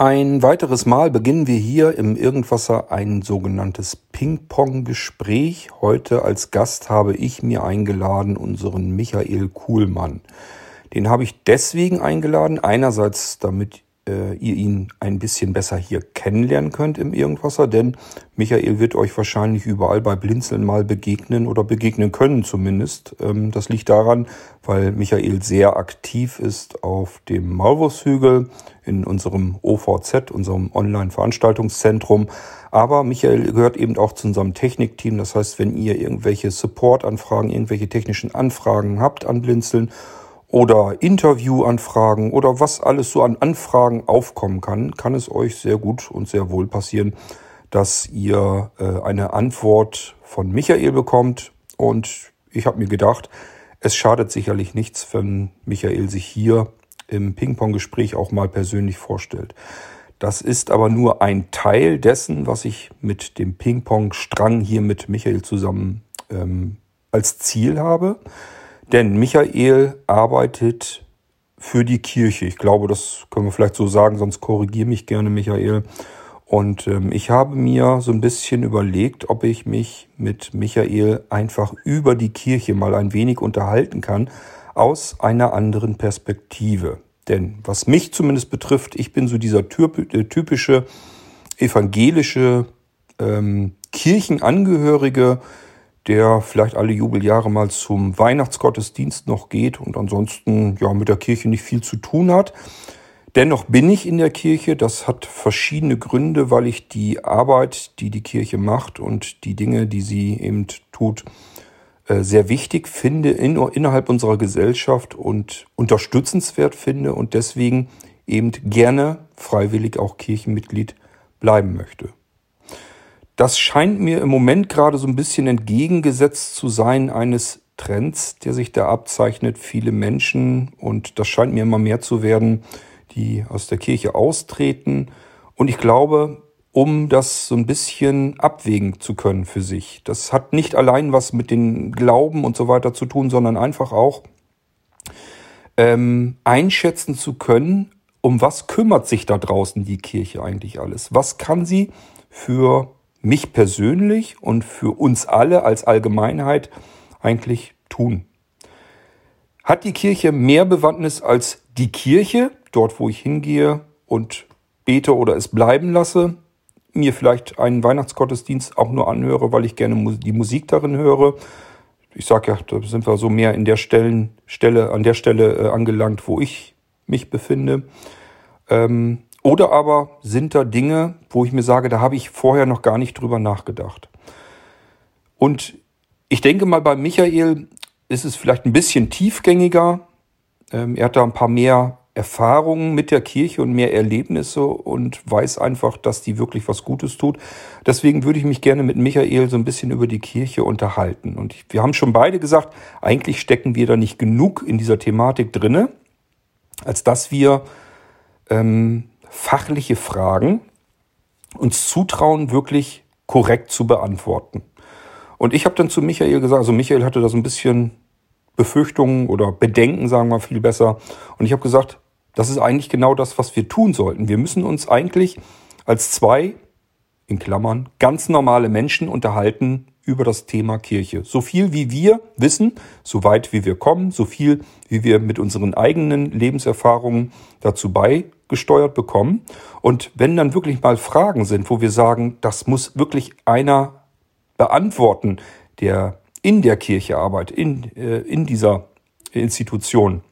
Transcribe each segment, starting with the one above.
Ein weiteres Mal beginnen wir hier im Irgendwasser ein sogenanntes Ping-Pong-Gespräch. Heute als Gast habe ich mir eingeladen unseren Michael Kuhlmann. Den habe ich deswegen eingeladen, einerseits damit äh, ihr ihn ein bisschen besser hier kennenlernen könnt im Irgendwasser, denn Michael wird euch wahrscheinlich überall bei Blinzeln mal begegnen oder begegnen können zumindest. Ähm, das liegt daran, weil Michael sehr aktiv ist auf dem Maulwurfshügel in unserem OVZ, unserem Online-Veranstaltungszentrum. Aber Michael gehört eben auch zu unserem Technikteam. Das heißt, wenn ihr irgendwelche Support-Anfragen, irgendwelche technischen Anfragen habt an Blinzeln oder Interviewanfragen oder was alles so an Anfragen aufkommen kann, kann es euch sehr gut und sehr wohl passieren, dass ihr äh, eine Antwort von Michael bekommt. Und ich habe mir gedacht, es schadet sicherlich nichts, wenn Michael sich hier im Ping-Pong-Gespräch auch mal persönlich vorstellt. Das ist aber nur ein Teil dessen, was ich mit dem Ping-Pong-Strang hier mit Michael zusammen ähm, als Ziel habe. Denn Michael arbeitet für die Kirche. Ich glaube, das können wir vielleicht so sagen, sonst korrigiere mich gerne, Michael. Und ähm, ich habe mir so ein bisschen überlegt, ob ich mich mit Michael einfach über die Kirche mal ein wenig unterhalten kann, aus einer anderen Perspektive. Denn was mich zumindest betrifft, ich bin so dieser äh, typische evangelische ähm, Kirchenangehörige, der vielleicht alle Jubeljahre mal zum Weihnachtsgottesdienst noch geht und ansonsten ja mit der Kirche nicht viel zu tun hat. Dennoch bin ich in der Kirche. Das hat verschiedene Gründe, weil ich die Arbeit, die die Kirche macht und die Dinge, die sie eben tut, äh, sehr wichtig finde in, innerhalb unserer Gesellschaft und unterstützenswert finde und deswegen eben gerne freiwillig auch Kirchenmitglied bleiben möchte. Das scheint mir im Moment gerade so ein bisschen entgegengesetzt zu sein eines Trends, der sich da abzeichnet. Viele Menschen, und das scheint mir immer mehr zu werden, die aus der Kirche austreten. Und ich glaube, um das so ein bisschen abwägen zu können für sich. Das hat nicht allein was mit den Glauben und so weiter zu tun, sondern einfach auch ähm, einschätzen zu können, um was kümmert sich da draußen die Kirche eigentlich alles? Was kann sie für mich persönlich und für uns alle als Allgemeinheit eigentlich tun? Hat die Kirche mehr Bewandtnis als die Kirche, dort wo ich hingehe und bete oder es bleiben lasse? Mir vielleicht einen Weihnachtsgottesdienst auch nur anhöre, weil ich gerne die Musik darin höre. Ich sage ja, da sind wir so mehr in der Stellen, Stelle, an der Stelle äh, angelangt, wo ich mich befinde. Ähm, oder aber sind da Dinge, wo ich mir sage, da habe ich vorher noch gar nicht drüber nachgedacht. Und ich denke mal, bei Michael ist es vielleicht ein bisschen tiefgängiger. Ähm, er hat da ein paar mehr Erfahrungen mit der Kirche und mehr Erlebnisse und weiß einfach, dass die wirklich was Gutes tut. Deswegen würde ich mich gerne mit Michael so ein bisschen über die Kirche unterhalten. Und wir haben schon beide gesagt, eigentlich stecken wir da nicht genug in dieser Thematik drinne, als dass wir ähm, fachliche Fragen uns zutrauen, wirklich korrekt zu beantworten. Und ich habe dann zu Michael gesagt, also Michael hatte da so ein bisschen Befürchtungen oder Bedenken, sagen wir viel besser. Und ich habe gesagt, das ist eigentlich genau das, was wir tun sollten. Wir müssen uns eigentlich als zwei, in Klammern, ganz normale Menschen unterhalten über das Thema Kirche. So viel wie wir wissen, so weit wie wir kommen, so viel wie wir mit unseren eigenen Lebenserfahrungen dazu beigesteuert bekommen. Und wenn dann wirklich mal Fragen sind, wo wir sagen, das muss wirklich einer beantworten, der in der Kirche arbeitet, in, äh, in dieser Institution,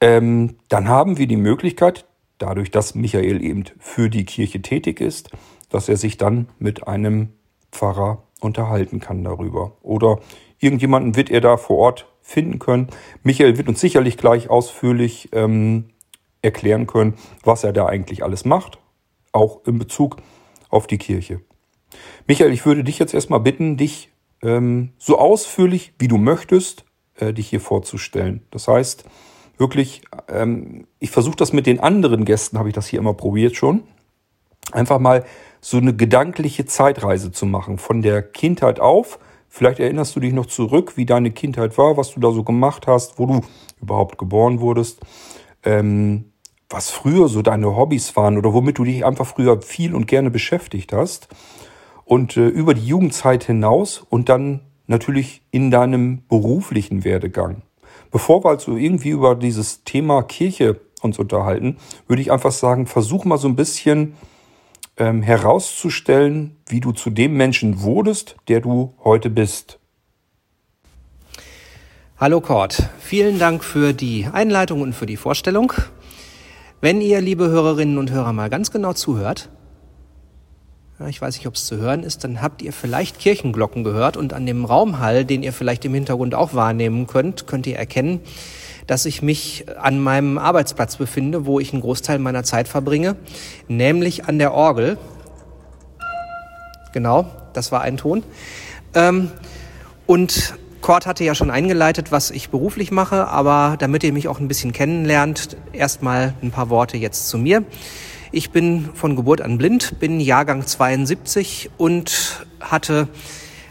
ähm, dann haben wir die Möglichkeit, dadurch, dass Michael eben für die Kirche tätig ist, dass er sich dann mit einem Pfarrer unterhalten kann darüber. Oder irgendjemanden wird er da vor Ort finden können. Michael wird uns sicherlich gleich ausführlich ähm, erklären können, was er da eigentlich alles macht, auch in Bezug auf die Kirche. Michael, ich würde dich jetzt erstmal bitten, dich ähm, so ausführlich wie du möchtest, äh, dich hier vorzustellen. Das heißt, wirklich, ähm, ich versuche das mit den anderen Gästen, habe ich das hier immer probiert schon. Einfach mal so eine gedankliche Zeitreise zu machen. Von der Kindheit auf. Vielleicht erinnerst du dich noch zurück, wie deine Kindheit war, was du da so gemacht hast, wo du überhaupt geboren wurdest. Ähm, was früher so deine Hobbys waren oder womit du dich einfach früher viel und gerne beschäftigt hast. Und äh, über die Jugendzeit hinaus und dann natürlich in deinem beruflichen Werdegang. Bevor wir also irgendwie über dieses Thema Kirche uns unterhalten, würde ich einfach sagen, versuch mal so ein bisschen ähm, herauszustellen, wie du zu dem Menschen wurdest, der du heute bist. Hallo Kurt, vielen Dank für die Einleitung und für die Vorstellung. Wenn ihr, liebe Hörerinnen und Hörer, mal ganz genau zuhört, ich weiß nicht, ob es zu hören ist, dann habt ihr vielleicht Kirchenglocken gehört und an dem Raumhall, den ihr vielleicht im Hintergrund auch wahrnehmen könnt, könnt ihr erkennen, dass ich mich an meinem Arbeitsplatz befinde, wo ich einen Großteil meiner Zeit verbringe, nämlich an der Orgel. Genau, das war ein Ton. Ähm, und Kurt hatte ja schon eingeleitet, was ich beruflich mache, aber damit ihr mich auch ein bisschen kennenlernt, erstmal ein paar Worte jetzt zu mir. Ich bin von Geburt an blind, bin Jahrgang 72 und hatte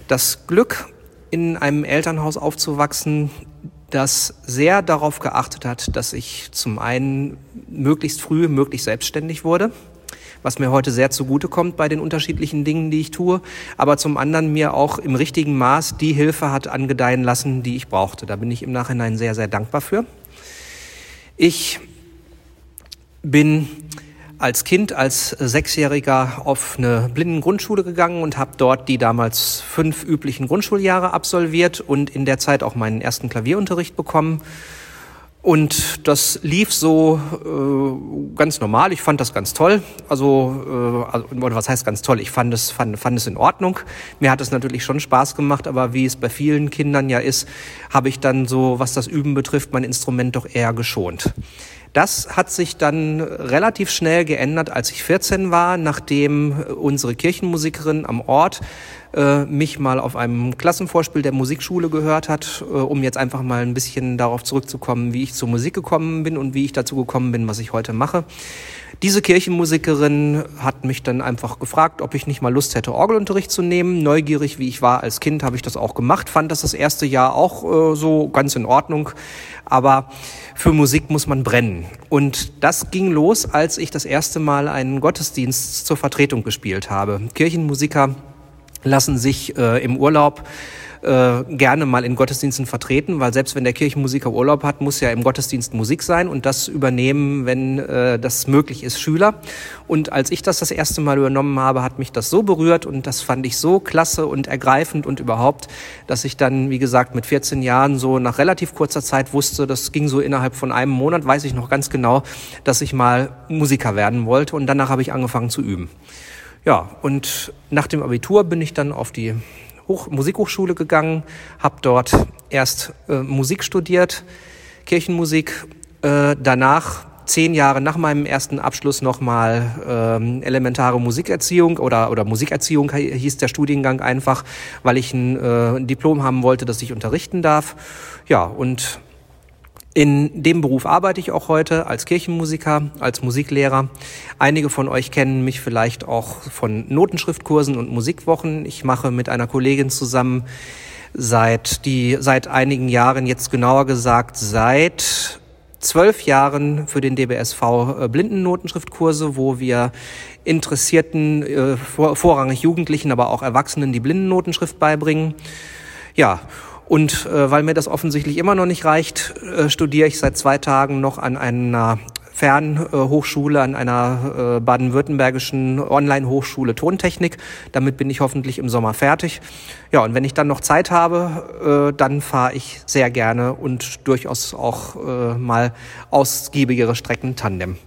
das Glück, in einem Elternhaus aufzuwachsen, das sehr darauf geachtet hat, dass ich zum einen möglichst früh möglichst selbstständig wurde, was mir heute sehr zugutekommt bei den unterschiedlichen Dingen, die ich tue, aber zum anderen mir auch im richtigen Maß die Hilfe hat angedeihen lassen, die ich brauchte. Da bin ich im Nachhinein sehr, sehr dankbar für. Ich bin als Kind, als Sechsjähriger auf eine Blindengrundschule gegangen und habe dort die damals fünf üblichen Grundschuljahre absolviert und in der Zeit auch meinen ersten Klavierunterricht bekommen. Und das lief so äh, ganz normal. Ich fand das ganz toll. Also, äh, also, was heißt ganz toll? Ich fand es, fand, fand es in Ordnung. Mir hat es natürlich schon Spaß gemacht, aber wie es bei vielen Kindern ja ist, habe ich dann so, was das Üben betrifft, mein Instrument doch eher geschont. Das hat sich dann relativ schnell geändert, als ich 14 war, nachdem unsere Kirchenmusikerin am Ort äh, mich mal auf einem Klassenvorspiel der Musikschule gehört hat, äh, um jetzt einfach mal ein bisschen darauf zurückzukommen, wie ich zur Musik gekommen bin und wie ich dazu gekommen bin, was ich heute mache. Diese Kirchenmusikerin hat mich dann einfach gefragt, ob ich nicht mal Lust hätte, Orgelunterricht zu nehmen. Neugierig wie ich war als Kind, habe ich das auch gemacht, fand das das erste Jahr auch äh, so ganz in Ordnung. Aber für Musik muss man brennen. Und das ging los, als ich das erste Mal einen Gottesdienst zur Vertretung gespielt habe. Kirchenmusiker lassen sich äh, im Urlaub äh, gerne mal in Gottesdiensten vertreten, weil selbst wenn der Kirchenmusiker Urlaub hat, muss ja im Gottesdienst Musik sein und das übernehmen, wenn äh, das möglich ist, Schüler. Und als ich das das erste Mal übernommen habe, hat mich das so berührt und das fand ich so klasse und ergreifend und überhaupt, dass ich dann, wie gesagt, mit 14 Jahren so nach relativ kurzer Zeit wusste, das ging so innerhalb von einem Monat, weiß ich noch ganz genau, dass ich mal Musiker werden wollte und danach habe ich angefangen zu üben. Ja, und nach dem Abitur bin ich dann auf die Hoch Musikhochschule gegangen, habe dort erst äh, Musik studiert, Kirchenmusik, äh, danach zehn Jahre nach meinem ersten Abschluss nochmal ähm, elementare Musikerziehung oder, oder Musikerziehung hieß der Studiengang einfach, weil ich ein, äh, Diplom haben wollte, das ich unterrichten darf. Ja, und in dem Beruf arbeite ich auch heute als Kirchenmusiker, als Musiklehrer. Einige von euch kennen mich vielleicht auch von Notenschriftkursen und Musikwochen. Ich mache mit einer Kollegin zusammen seit die seit einigen Jahren jetzt genauer gesagt seit zwölf Jahren für den DBSV äh, Blindennotenschriftkurse, wo wir Interessierten, äh, vorrangig Jugendlichen, aber auch Erwachsenen die Blindennotenschrift beibringen. Ja, und äh, weil mir das offensichtlich immer noch nicht reicht, äh, studiere ich seit zwei Tagen noch an einer Fernhochschule, an einer äh, baden-württembergischen Online-Hochschule Tontechnik. Damit bin ich hoffentlich im Sommer fertig. Ja, und wenn ich dann noch Zeit habe, äh, dann fahre ich sehr gerne und durchaus auch äh, mal ausgiebigere Strecken Tandem.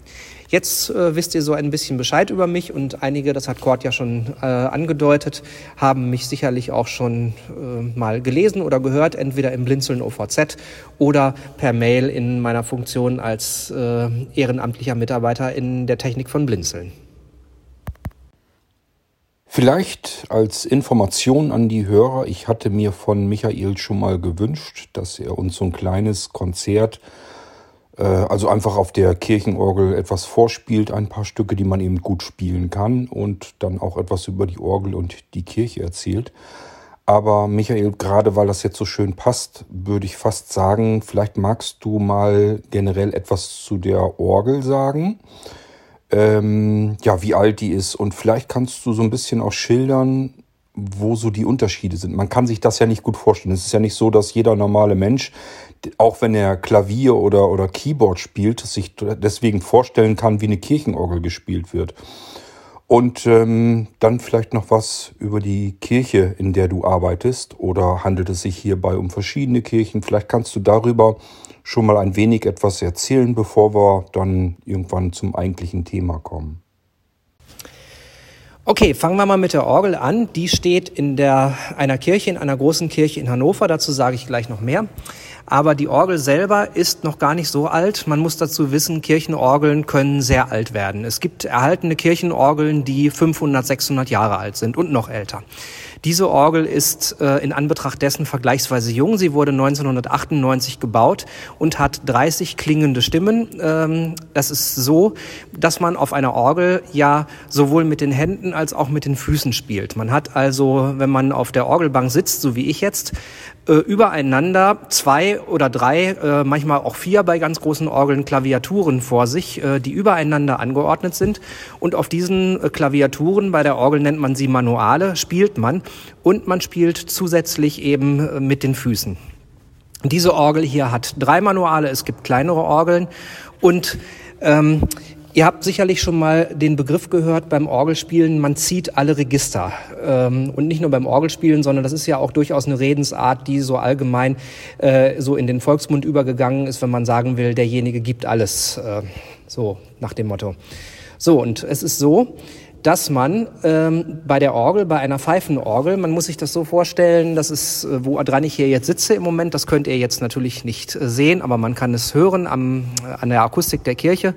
Jetzt äh, wisst ihr so ein bisschen Bescheid über mich und einige, das hat Kurt ja schon äh, angedeutet, haben mich sicherlich auch schon äh, mal gelesen oder gehört, entweder im Blinzeln OVZ oder per Mail in meiner Funktion als äh, ehrenamtlicher Mitarbeiter in der Technik von Blinzeln. Vielleicht als Information an die Hörer, ich hatte mir von Michael schon mal gewünscht, dass er uns so ein kleines Konzert also einfach auf der Kirchenorgel etwas vorspielt, ein paar Stücke, die man eben gut spielen kann und dann auch etwas über die Orgel und die Kirche erzählt. Aber Michael, gerade weil das jetzt so schön passt, würde ich fast sagen, vielleicht magst du mal generell etwas zu der Orgel sagen. Ähm, ja, wie alt die ist. Und vielleicht kannst du so ein bisschen auch schildern, wo so die Unterschiede sind. Man kann sich das ja nicht gut vorstellen. Es ist ja nicht so, dass jeder normale Mensch, auch wenn er Klavier oder, oder Keyboard spielt, sich deswegen vorstellen kann, wie eine Kirchenorgel gespielt wird. Und ähm, dann vielleicht noch was über die Kirche, in der du arbeitest. Oder handelt es sich hierbei um verschiedene Kirchen? Vielleicht kannst du darüber schon mal ein wenig etwas erzählen, bevor wir dann irgendwann zum eigentlichen Thema kommen. Okay, fangen wir mal mit der Orgel an. Die steht in der, einer Kirche, in einer großen Kirche in Hannover. Dazu sage ich gleich noch mehr. Aber die Orgel selber ist noch gar nicht so alt. Man muss dazu wissen, Kirchenorgeln können sehr alt werden. Es gibt erhaltene Kirchenorgeln, die 500, 600 Jahre alt sind und noch älter. Diese Orgel ist äh, in Anbetracht dessen vergleichsweise jung. Sie wurde 1998 gebaut und hat 30 klingende Stimmen. Ähm, das ist so, dass man auf einer Orgel ja sowohl mit den Händen als auch mit den Füßen spielt. Man hat also, wenn man auf der Orgelbank sitzt, so wie ich jetzt, äh, übereinander zwei oder drei, äh, manchmal auch vier bei ganz großen Orgeln Klaviaturen vor sich, äh, die übereinander angeordnet sind. Und auf diesen äh, Klaviaturen, bei der Orgel nennt man sie Manuale, spielt man und man spielt zusätzlich eben äh, mit den Füßen. Diese Orgel hier hat drei Manuale, es gibt kleinere Orgeln und ähm, Ihr habt sicherlich schon mal den Begriff gehört beim Orgelspielen, man zieht alle Register. Ähm, und nicht nur beim Orgelspielen, sondern das ist ja auch durchaus eine Redensart, die so allgemein äh, so in den Volksmund übergegangen ist, wenn man sagen will, derjenige gibt alles. Äh, so nach dem Motto. So, und es ist so, dass man ähm, bei der Orgel, bei einer Pfeifenorgel, man muss sich das so vorstellen, das ist, äh, woran ich hier jetzt sitze im Moment, das könnt ihr jetzt natürlich nicht sehen, aber man kann es hören am, an der Akustik der Kirche.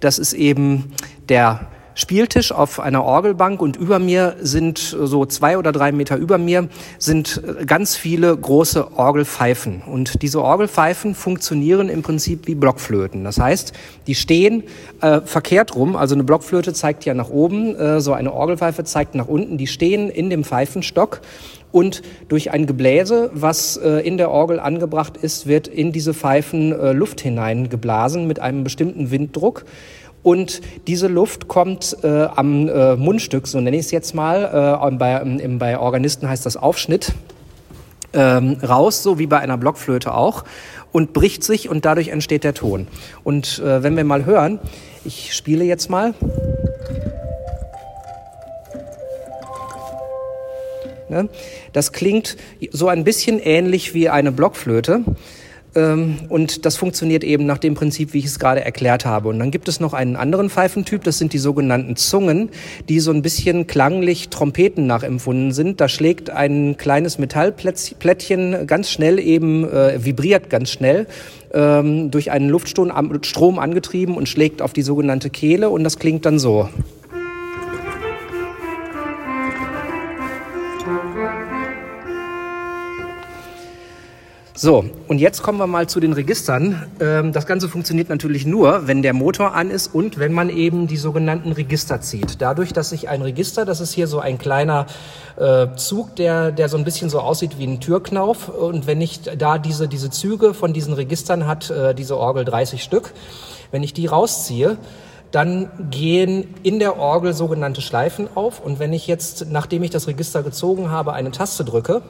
Das ist eben der Spieltisch auf einer Orgelbank und über mir sind so zwei oder drei Meter über mir sind ganz viele große Orgelpfeifen. Und diese Orgelpfeifen funktionieren im Prinzip wie Blockflöten. Das heißt, die stehen äh, verkehrt rum. Also eine Blockflöte zeigt ja nach oben, äh, so eine Orgelpfeife zeigt nach unten. Die stehen in dem Pfeifenstock und durch ein Gebläse, was äh, in der Orgel angebracht ist, wird in diese Pfeifen äh, Luft hineingeblasen mit einem bestimmten Winddruck. Und diese Luft kommt äh, am äh, Mundstück, so nenne ich es jetzt mal, äh, bei, im, bei Organisten heißt das Aufschnitt, ähm, raus, so wie bei einer Blockflöte auch, und bricht sich und dadurch entsteht der Ton. Und äh, wenn wir mal hören, ich spiele jetzt mal. Ne? Das klingt so ein bisschen ähnlich wie eine Blockflöte. Ähm, und das funktioniert eben nach dem Prinzip, wie ich es gerade erklärt habe. Und dann gibt es noch einen anderen Pfeifentyp, das sind die sogenannten Zungen, die so ein bisschen klanglich Trompeten nachempfunden sind. Da schlägt ein kleines Metallplättchen ganz schnell eben, äh, vibriert ganz schnell ähm, durch einen Luftstrom angetrieben und schlägt auf die sogenannte Kehle und das klingt dann so. So, und jetzt kommen wir mal zu den Registern. Ähm, das Ganze funktioniert natürlich nur, wenn der Motor an ist und wenn man eben die sogenannten Register zieht. Dadurch, dass sich ein Register, das ist hier so ein kleiner äh, Zug, der, der so ein bisschen so aussieht wie ein Türknauf. Und wenn ich da diese, diese Züge von diesen Registern hat, äh, diese Orgel 30 Stück, wenn ich die rausziehe, dann gehen in der Orgel sogenannte Schleifen auf. Und wenn ich jetzt, nachdem ich das Register gezogen habe, eine Taste drücke,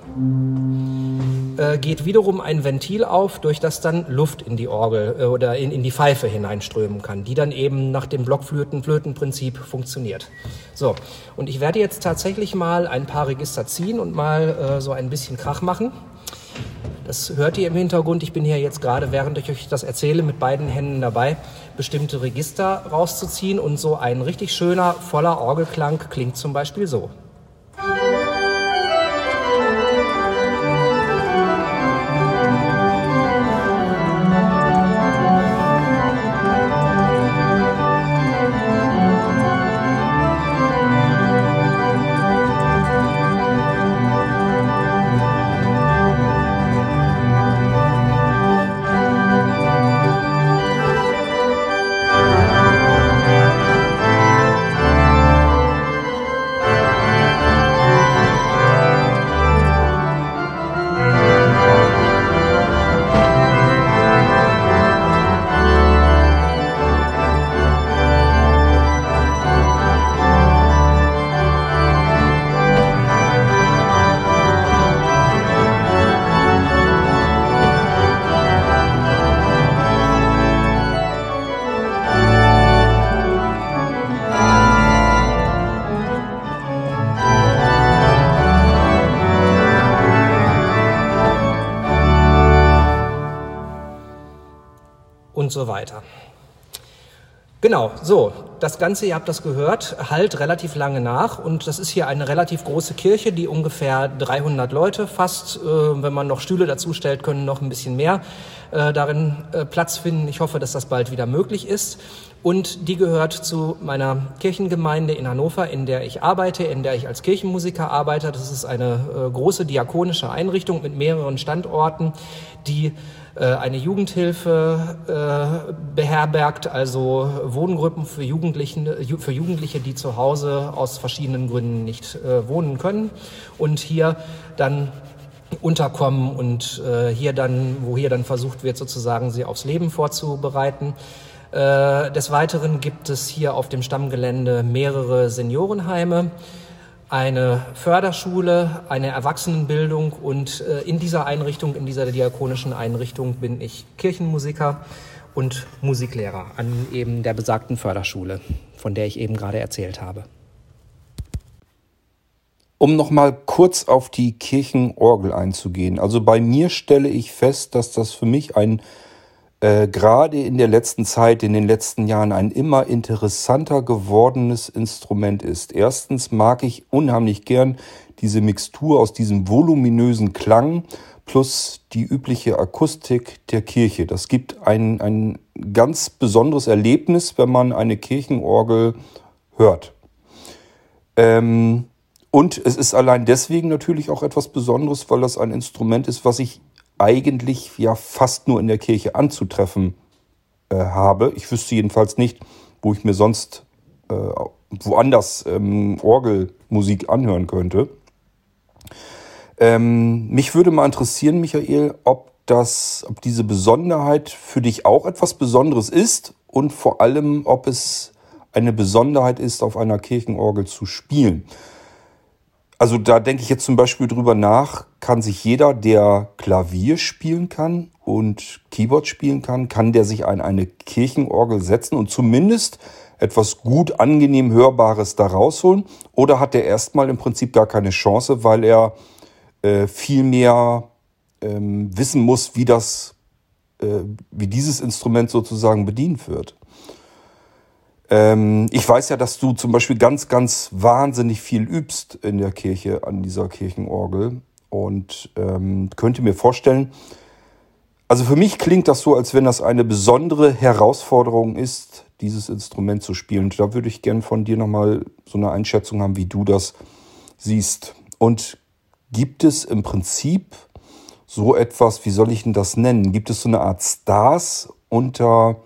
äh, geht wiederum ein Ventil auf, durch das dann Luft in die Orgel äh, oder in, in die Pfeife hineinströmen kann, die dann eben nach dem Blockflöten-Flötenprinzip funktioniert. So, und ich werde jetzt tatsächlich mal ein paar Register ziehen und mal äh, so ein bisschen Krach machen. Das hört ihr im Hintergrund. Ich bin hier jetzt gerade, während ich euch das erzähle, mit beiden Händen dabei, bestimmte Register rauszuziehen. Und so ein richtig schöner, voller Orgelklang klingt zum Beispiel so. So weiter. Genau, so, das Ganze, ihr habt das gehört, halt relativ lange nach und das ist hier eine relativ große Kirche, die ungefähr 300 Leute fast, äh, wenn man noch Stühle dazu stellt, können noch ein bisschen mehr äh, darin äh, Platz finden. Ich hoffe, dass das bald wieder möglich ist. Und die gehört zu meiner Kirchengemeinde in Hannover, in der ich arbeite, in der ich als Kirchenmusiker arbeite. Das ist eine äh, große diakonische Einrichtung mit mehreren Standorten, die eine Jugendhilfe äh, beherbergt, also Wohngruppen für, Jugendlichen, für Jugendliche, die zu Hause aus verschiedenen Gründen nicht äh, wohnen können und hier dann unterkommen und hier dann, wo hier dann versucht wird, sozusagen sie aufs Leben vorzubereiten. des Weiteren gibt es hier auf dem Stammgelände mehrere Seniorenheime eine Förderschule, eine Erwachsenenbildung und äh, in dieser Einrichtung, in dieser diakonischen Einrichtung bin ich Kirchenmusiker und Musiklehrer an eben der besagten Förderschule, von der ich eben gerade erzählt habe. Um nochmal kurz auf die Kirchenorgel einzugehen. Also bei mir stelle ich fest, dass das für mich ein äh, gerade in der letzten Zeit, in den letzten Jahren ein immer interessanter gewordenes Instrument ist. Erstens mag ich unheimlich gern diese Mixtur aus diesem voluminösen Klang plus die übliche Akustik der Kirche. Das gibt ein, ein ganz besonderes Erlebnis, wenn man eine Kirchenorgel hört. Ähm, und es ist allein deswegen natürlich auch etwas Besonderes, weil das ein Instrument ist, was ich eigentlich ja fast nur in der Kirche anzutreffen äh, habe. Ich wüsste jedenfalls nicht, wo ich mir sonst äh, woanders ähm, Orgelmusik anhören könnte. Ähm, mich würde mal interessieren, Michael, ob das, ob diese Besonderheit für dich auch etwas Besonderes ist und vor allem, ob es eine Besonderheit ist, auf einer Kirchenorgel zu spielen. Also da denke ich jetzt zum Beispiel drüber nach, kann sich jeder, der Klavier spielen kann und Keyboard spielen kann, kann der sich an eine Kirchenorgel setzen und zumindest etwas gut angenehm Hörbares da rausholen? Oder hat er erstmal im Prinzip gar keine Chance, weil er äh, viel mehr ähm, wissen muss, wie das, äh, wie dieses Instrument sozusagen bedient wird? Ähm, ich weiß ja, dass du zum Beispiel ganz, ganz wahnsinnig viel übst in der Kirche an dieser Kirchenorgel und ähm, könnte mir vorstellen, also für mich klingt das so, als wenn das eine besondere Herausforderung ist, dieses Instrument zu spielen. Und da würde ich gern von dir nochmal so eine Einschätzung haben, wie du das siehst. Und gibt es im Prinzip so etwas, wie soll ich denn das nennen? Gibt es so eine Art Stars unter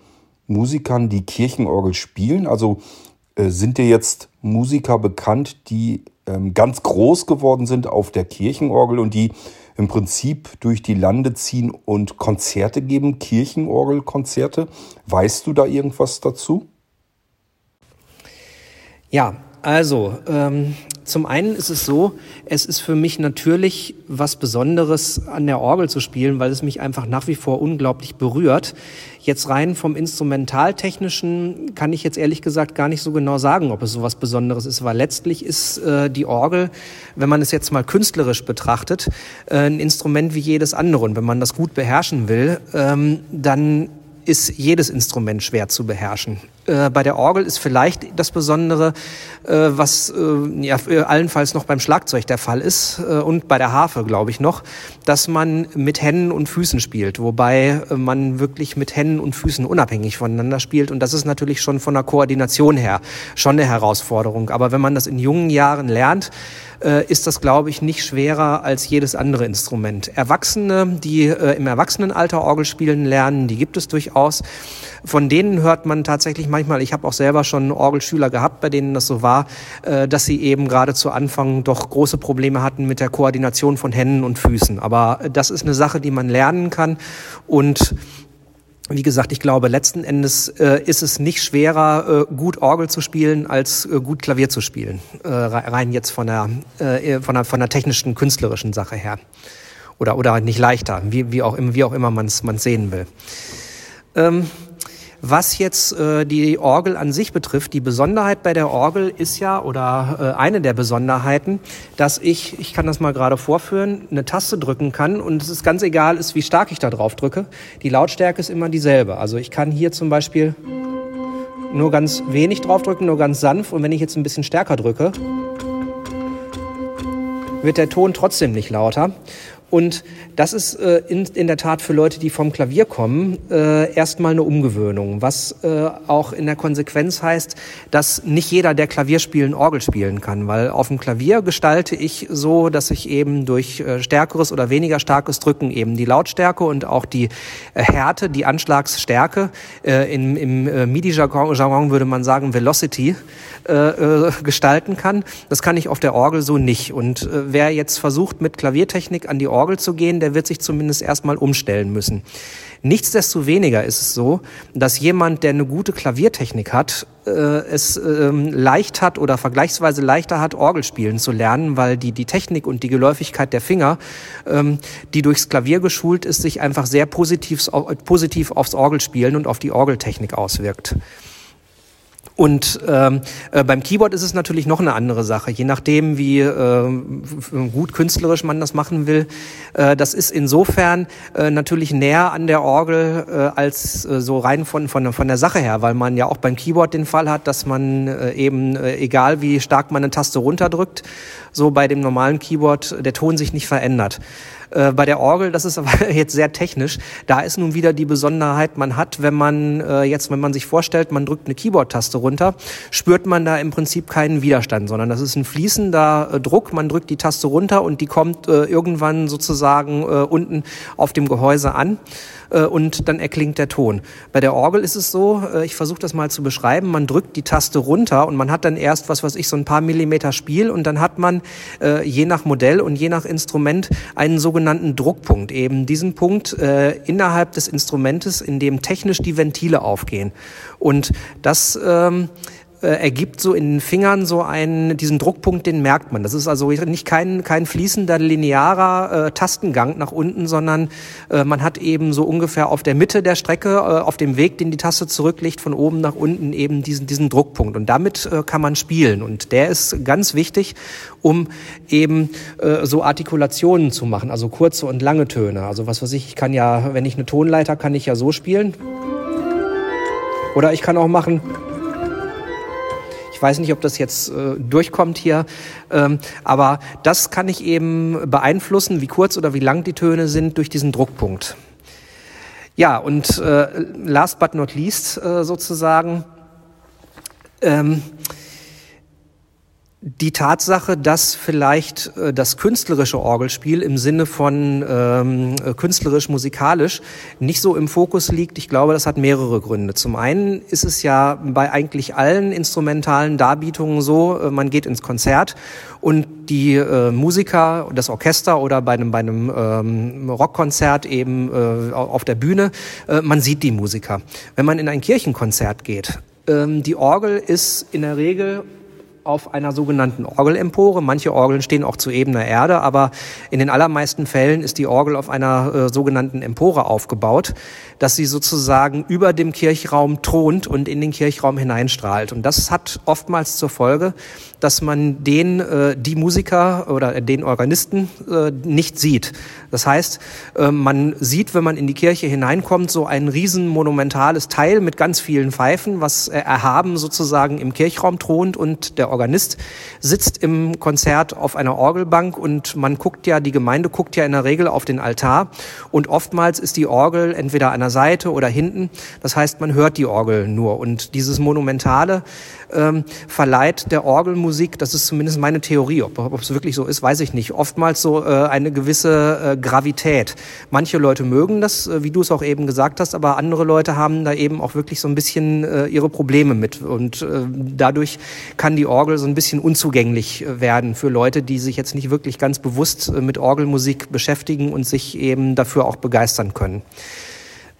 Musikern, die Kirchenorgel spielen? Also äh, sind dir jetzt Musiker bekannt, die ähm, ganz groß geworden sind auf der Kirchenorgel und die im Prinzip durch die Lande ziehen und Konzerte geben, Kirchenorgelkonzerte? Weißt du da irgendwas dazu? Ja, also, ähm, zum einen ist es so, es ist für mich natürlich was Besonderes an der Orgel zu spielen, weil es mich einfach nach wie vor unglaublich berührt. Jetzt rein vom Instrumentaltechnischen kann ich jetzt ehrlich gesagt gar nicht so genau sagen, ob es so was Besonderes ist, weil letztlich ist äh, die Orgel, wenn man es jetzt mal künstlerisch betrachtet, äh, ein Instrument wie jedes andere. Und wenn man das gut beherrschen will, ähm, dann ist jedes Instrument schwer zu beherrschen. Äh, bei der Orgel ist vielleicht das Besondere, äh, was äh, ja allenfalls noch beim Schlagzeug der Fall ist und bei der Harfe, glaube ich noch, dass man mit Händen und Füßen spielt, wobei man wirklich mit Händen und Füßen unabhängig voneinander spielt und das ist natürlich schon von der Koordination her schon eine Herausforderung. Aber wenn man das in jungen Jahren lernt, ist das, glaube ich, nicht schwerer als jedes andere Instrument. Erwachsene, die im Erwachsenenalter Orgel spielen lernen, die gibt es durchaus. Von denen hört man tatsächlich manchmal, ich habe auch selber schon Orgelschüler gehabt, bei denen das so war, äh, dass sie eben gerade zu Anfang doch große Probleme hatten mit der Koordination von Händen und Füßen. Aber das ist eine Sache, die man lernen kann und wie gesagt, ich glaube, letzten Endes äh, ist es nicht schwerer, äh, gut Orgel zu spielen, als äh, gut Klavier zu spielen. Äh, rein jetzt von der, äh, von der, von der technischen, künstlerischen Sache her. Oder, oder nicht leichter, wie, wie auch, wie auch immer man es sehen will. Ähm, was jetzt äh, die Orgel an sich betrifft, die Besonderheit bei der Orgel ist ja, oder äh, eine der Besonderheiten, dass ich, ich kann das mal gerade vorführen, eine Taste drücken kann und es ist ganz egal ist, wie stark ich da drauf drücke. Die Lautstärke ist immer dieselbe. Also ich kann hier zum Beispiel nur ganz wenig draufdrücken, nur ganz sanft und wenn ich jetzt ein bisschen stärker drücke, wird der Ton trotzdem nicht lauter. Und das ist äh, in, in der Tat für Leute, die vom Klavier kommen, äh, erstmal eine Umgewöhnung, was äh, auch in der Konsequenz heißt, dass nicht jeder, der Klavier spielen, Orgel spielen kann, weil auf dem Klavier gestalte ich so, dass ich eben durch äh, stärkeres oder weniger starkes Drücken eben die Lautstärke und auch die äh, Härte, die Anschlagsstärke, in, im äh, MIDI-Jargon würde man sagen Velocity, gestalten kann. Das kann ich auf der Orgel so nicht. Und wer jetzt versucht, mit Klaviertechnik an die Orgel Orgel zu gehen, der wird sich zumindest erstmal umstellen müssen. Nichtsdestoweniger ist es so, dass jemand, der eine gute Klaviertechnik hat, äh, es ähm, leicht hat oder vergleichsweise leichter hat, Orgel spielen zu lernen, weil die, die Technik und die Geläufigkeit der Finger, ähm, die durchs Klavier geschult ist, sich einfach sehr positiv, positiv aufs Orgelspielen und auf die Orgeltechnik auswirkt. Und ähm, äh, beim Keyboard ist es natürlich noch eine andere Sache, je nachdem, wie äh, gut künstlerisch man das machen will. Äh, das ist insofern äh, natürlich näher an der Orgel äh, als äh, so rein von, von, von der Sache her, weil man ja auch beim Keyboard den Fall hat, dass man äh, eben, äh, egal wie stark man eine Taste runterdrückt, so bei dem normalen Keyboard der Ton sich nicht verändert. Äh, bei der Orgel, das ist aber jetzt sehr technisch. Da ist nun wieder die Besonderheit, man hat, wenn man äh, jetzt, wenn man sich vorstellt, man drückt eine Keyboard-Taste runter, spürt man da im Prinzip keinen Widerstand, sondern das ist ein fließender äh, Druck. Man drückt die Taste runter und die kommt äh, irgendwann sozusagen äh, unten auf dem Gehäuse an äh, und dann erklingt der Ton. Bei der Orgel ist es so, äh, ich versuche das mal zu beschreiben, man drückt die Taste runter und man hat dann erst, was weiß ich, so ein paar Millimeter Spiel und dann hat man äh, je nach Modell und je nach Instrument einen sogenannten Druckpunkt, eben diesen Punkt innerhalb des Instrumentes, in dem technisch die Ventile aufgehen. Und das ähm, äh, ergibt so in den Fingern so einen, diesen Druckpunkt, den merkt man. Das ist also nicht kein, kein fließender, linearer äh, Tastengang nach unten, sondern äh, man hat eben so ungefähr auf der Mitte der Strecke, äh, auf dem Weg, den die Taste zurücklegt, von oben nach unten eben diesen, diesen Druckpunkt. Und damit äh, kann man spielen. Und der ist ganz wichtig, um eben äh, so Artikulationen zu machen, also kurze und lange Töne. Also was weiß ich, ich kann ja, wenn ich eine Tonleiter, kann ich ja so spielen. Oder ich kann auch machen. Ich weiß nicht, ob das jetzt äh, durchkommt hier, ähm, aber das kann ich eben beeinflussen, wie kurz oder wie lang die Töne sind durch diesen Druckpunkt. Ja, und äh, last but not least äh, sozusagen, ähm, die Tatsache, dass vielleicht äh, das künstlerische Orgelspiel im Sinne von ähm, äh, künstlerisch-musikalisch nicht so im Fokus liegt, ich glaube, das hat mehrere Gründe. Zum einen ist es ja bei eigentlich allen instrumentalen Darbietungen so, äh, man geht ins Konzert und die äh, Musiker, das Orchester oder bei einem, bei einem ähm, Rockkonzert eben äh, auf der Bühne, äh, man sieht die Musiker. Wenn man in ein Kirchenkonzert geht, ähm, die Orgel ist in der Regel auf einer sogenannten Orgelempore. Manche Orgeln stehen auch zu ebener Erde, aber in den allermeisten Fällen ist die Orgel auf einer äh, sogenannten Empore aufgebaut, dass sie sozusagen über dem Kirchraum thront und in den Kirchraum hineinstrahlt. Und das hat oftmals zur Folge, dass man den, äh, die Musiker oder den Organisten äh, nicht sieht. Das heißt, äh, man sieht, wenn man in die Kirche hineinkommt, so ein riesen monumentales Teil mit ganz vielen Pfeifen, was äh, erhaben sozusagen im Kirchraum thront und der Organist sitzt im Konzert auf einer Orgelbank und man guckt ja, die Gemeinde guckt ja in der Regel auf den Altar und oftmals ist die Orgel entweder an der Seite oder hinten. Das heißt, man hört die Orgel nur und dieses Monumentale ähm, verleiht der Orgelmusik, das ist zumindest meine Theorie, ob, es wirklich so ist, weiß ich nicht, oftmals so äh, eine gewisse äh, Gravität. Manche Leute mögen das, äh, wie du es auch eben gesagt hast, aber andere Leute haben da eben auch wirklich so ein bisschen äh, ihre Probleme mit und äh, dadurch kann die Orgel so ein bisschen unzugänglich äh, werden für Leute, die sich jetzt nicht wirklich ganz bewusst äh, mit Orgelmusik beschäftigen und sich eben dafür auch begeistern können.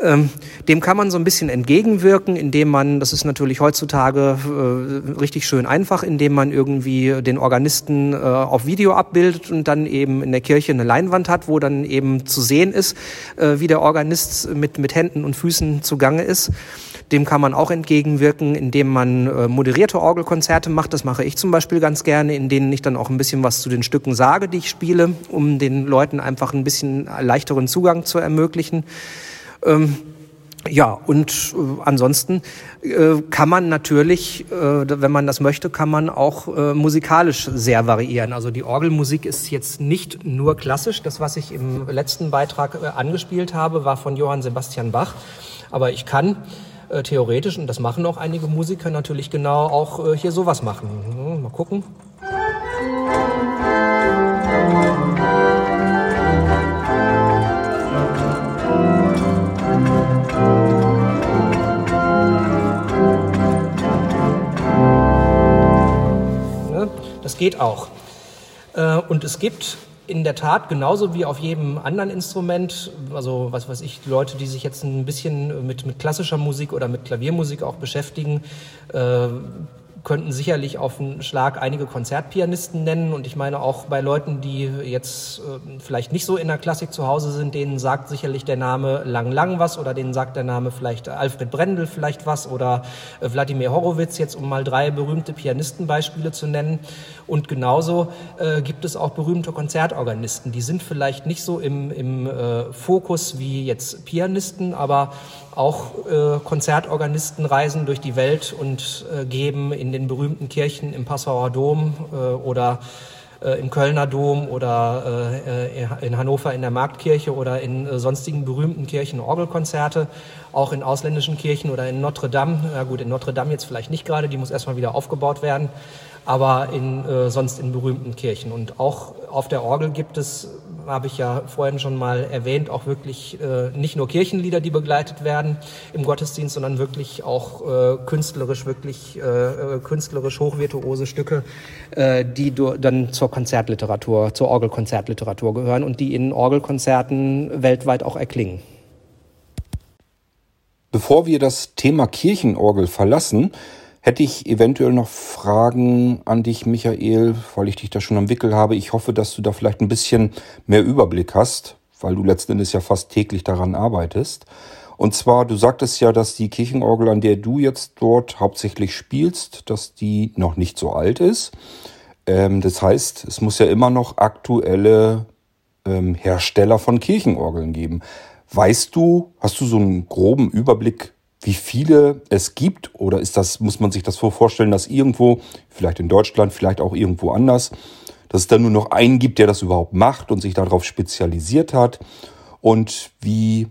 Ähm, dem kann man so ein bisschen entgegenwirken, indem man, das ist natürlich heutzutage äh, richtig schön einfach, indem man irgendwie den Organisten äh, auf Video abbildet und dann eben in der Kirche eine Leinwand hat, wo dann eben zu sehen ist, äh, wie der Organist mit, mit Händen und Füßen zugange ist. Dem kann man auch entgegenwirken, indem man äh, moderierte Orgelkonzerte macht. Das mache ich zum Beispiel ganz gerne, in denen ich dann auch ein bisschen was zu den Stücken sage, die ich spiele, um den Leuten einfach ein bisschen leichteren Zugang zu ermöglichen. Ähm, ja, und äh, ansonsten äh, kann man natürlich, äh, wenn man das möchte, kann man auch äh, musikalisch sehr variieren. Also die Orgelmusik ist jetzt nicht nur klassisch. Das, was ich im letzten Beitrag äh, angespielt habe, war von Johann Sebastian Bach. Aber ich kann äh, theoretisch, und das machen auch einige Musiker natürlich genau, auch hier sowas machen. Hm, mal gucken. Geht auch. Äh, und es gibt in der Tat genauso wie auf jedem anderen Instrument, also was weiß ich, Leute, die sich jetzt ein bisschen mit, mit klassischer Musik oder mit Klaviermusik auch beschäftigen, äh, könnten sicherlich auf einen Schlag einige Konzertpianisten nennen. Und ich meine auch bei Leuten, die jetzt äh, vielleicht nicht so in der Klassik zu Hause sind, denen sagt sicherlich der Name Lang Lang was oder denen sagt der Name vielleicht Alfred Brendel vielleicht was oder äh, Wladimir Horowitz, jetzt um mal drei berühmte Pianistenbeispiele zu nennen. Und genauso äh, gibt es auch berühmte Konzertorganisten. Die sind vielleicht nicht so im, im äh, Fokus wie jetzt Pianisten, aber auch äh, Konzertorganisten reisen durch die Welt und äh, geben in den berühmten Kirchen im Passauer Dom äh, oder äh, im Kölner Dom oder äh, in Hannover in der Marktkirche oder in äh, sonstigen berühmten Kirchen Orgelkonzerte, auch in ausländischen Kirchen oder in Notre Dame. Ja gut, in Notre Dame jetzt vielleicht nicht gerade, die muss erstmal wieder aufgebaut werden aber in, äh, sonst in berühmten Kirchen. Und auch auf der Orgel gibt es, habe ich ja vorhin schon mal erwähnt, auch wirklich äh, nicht nur Kirchenlieder, die begleitet werden im Gottesdienst, sondern wirklich auch äh, künstlerisch, wirklich äh, äh künstlerisch hochvirtuose Stücke, äh, die dann zur Konzertliteratur, zur Orgelkonzertliteratur gehören und die in Orgelkonzerten weltweit auch erklingen. Bevor wir das Thema Kirchenorgel verlassen, hätte ich eventuell noch Fragen an dich, Michael, weil ich dich da schon am Wickel habe. Ich hoffe, dass du da vielleicht ein bisschen mehr Überblick hast, weil du letzten Endes ja fast täglich daran arbeitest. Und zwar, du sagtest ja, dass die Kirchenorgel, an der du jetzt dort hauptsächlich spielst, dass die noch nicht so alt ist. Ähm, das heißt, es muss ja immer noch aktuelle ähm, Hersteller von Kirchenorgeln geben. Weißt du, hast du so einen groben Überblick, wie viele es gibt? Oder ist das, muss man sich das so vorstellen, dass irgendwo, vielleicht in Deutschland, vielleicht auch irgendwo anders, dass es da nur noch einen gibt, der das überhaupt macht und sich darauf spezialisiert hat? Und wie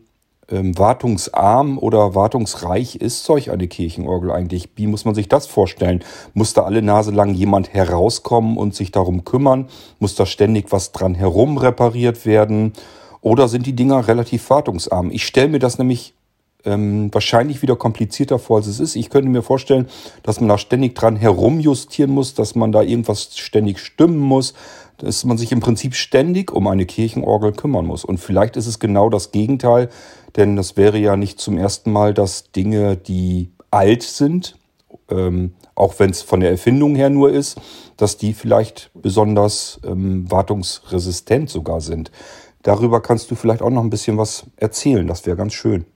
ähm, wartungsarm oder wartungsreich ist solch eine Kirchenorgel eigentlich? Wie muss man sich das vorstellen? Muss da alle Nase lang jemand herauskommen und sich darum kümmern? Muss da ständig was dran herum repariert werden? Oder sind die Dinger relativ wartungsarm? Ich stelle mir das nämlich ähm, wahrscheinlich wieder komplizierter vor, als es ist. Ich könnte mir vorstellen, dass man da ständig dran herumjustieren muss, dass man da irgendwas ständig stimmen muss, dass man sich im Prinzip ständig um eine Kirchenorgel kümmern muss. Und vielleicht ist es genau das Gegenteil, denn das wäre ja nicht zum ersten Mal, dass Dinge, die alt sind, ähm, auch wenn es von der Erfindung her nur ist, dass die vielleicht besonders ähm, wartungsresistent sogar sind. Darüber kannst du vielleicht auch noch ein bisschen was erzählen. Das wäre ganz schön.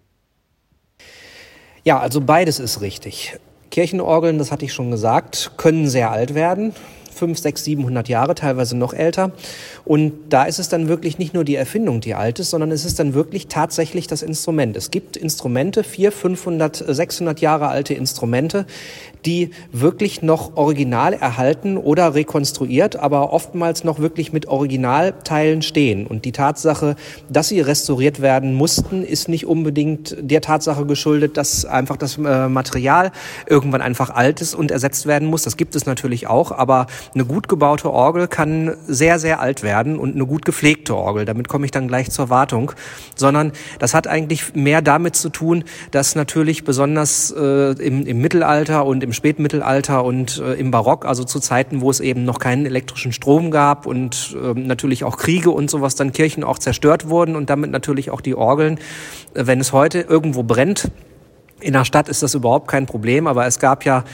Ja, also beides ist richtig. Kirchenorgeln, das hatte ich schon gesagt, können sehr alt werden. 5, 6, 700 Jahre, teilweise noch älter. Und da ist es dann wirklich nicht nur die Erfindung, die alt ist, sondern es ist dann wirklich tatsächlich das Instrument. Es gibt Instrumente, 400, 500, 600 Jahre alte Instrumente, die wirklich noch original erhalten oder rekonstruiert, aber oftmals noch wirklich mit Originalteilen stehen. Und die Tatsache, dass sie restauriert werden mussten, ist nicht unbedingt der Tatsache geschuldet, dass einfach das äh, Material irgendwann einfach alt ist und ersetzt werden muss. Das gibt es natürlich auch, aber eine gut gebaute Orgel kann sehr, sehr alt werden und eine gut gepflegte Orgel. Damit komme ich dann gleich zur Wartung. Sondern das hat eigentlich mehr damit zu tun, dass natürlich besonders äh, im, im Mittelalter und im Spätmittelalter und äh, im Barock, also zu Zeiten, wo es eben noch keinen elektrischen Strom gab und äh, natürlich auch Kriege und sowas, dann Kirchen auch zerstört wurden und damit natürlich auch die Orgeln. Äh, wenn es heute irgendwo brennt, in der Stadt ist das überhaupt kein Problem, aber es gab ja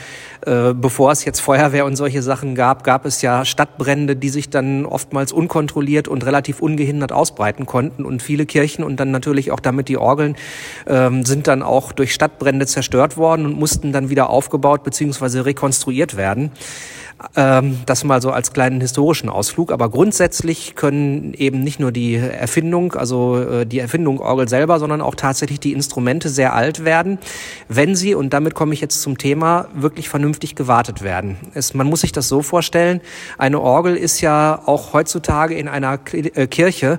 Äh, bevor es jetzt Feuerwehr und solche Sachen gab, gab es ja Stadtbrände, die sich dann oftmals unkontrolliert und relativ ungehindert ausbreiten konnten. Und viele Kirchen und dann natürlich auch damit die Orgeln ähm, sind dann auch durch Stadtbrände zerstört worden und mussten dann wieder aufgebaut bzw. rekonstruiert werden. Ähm, das mal so als kleinen historischen Ausflug. Aber grundsätzlich können eben nicht nur die Erfindung, also äh, die Erfindung Orgel selber, sondern auch tatsächlich die Instrumente sehr alt werden, wenn sie, und damit komme ich jetzt zum Thema, wirklich vernünftig gewartet werden. Es, man muss sich das so vorstellen, eine Orgel ist ja auch heutzutage in einer äh, Kirche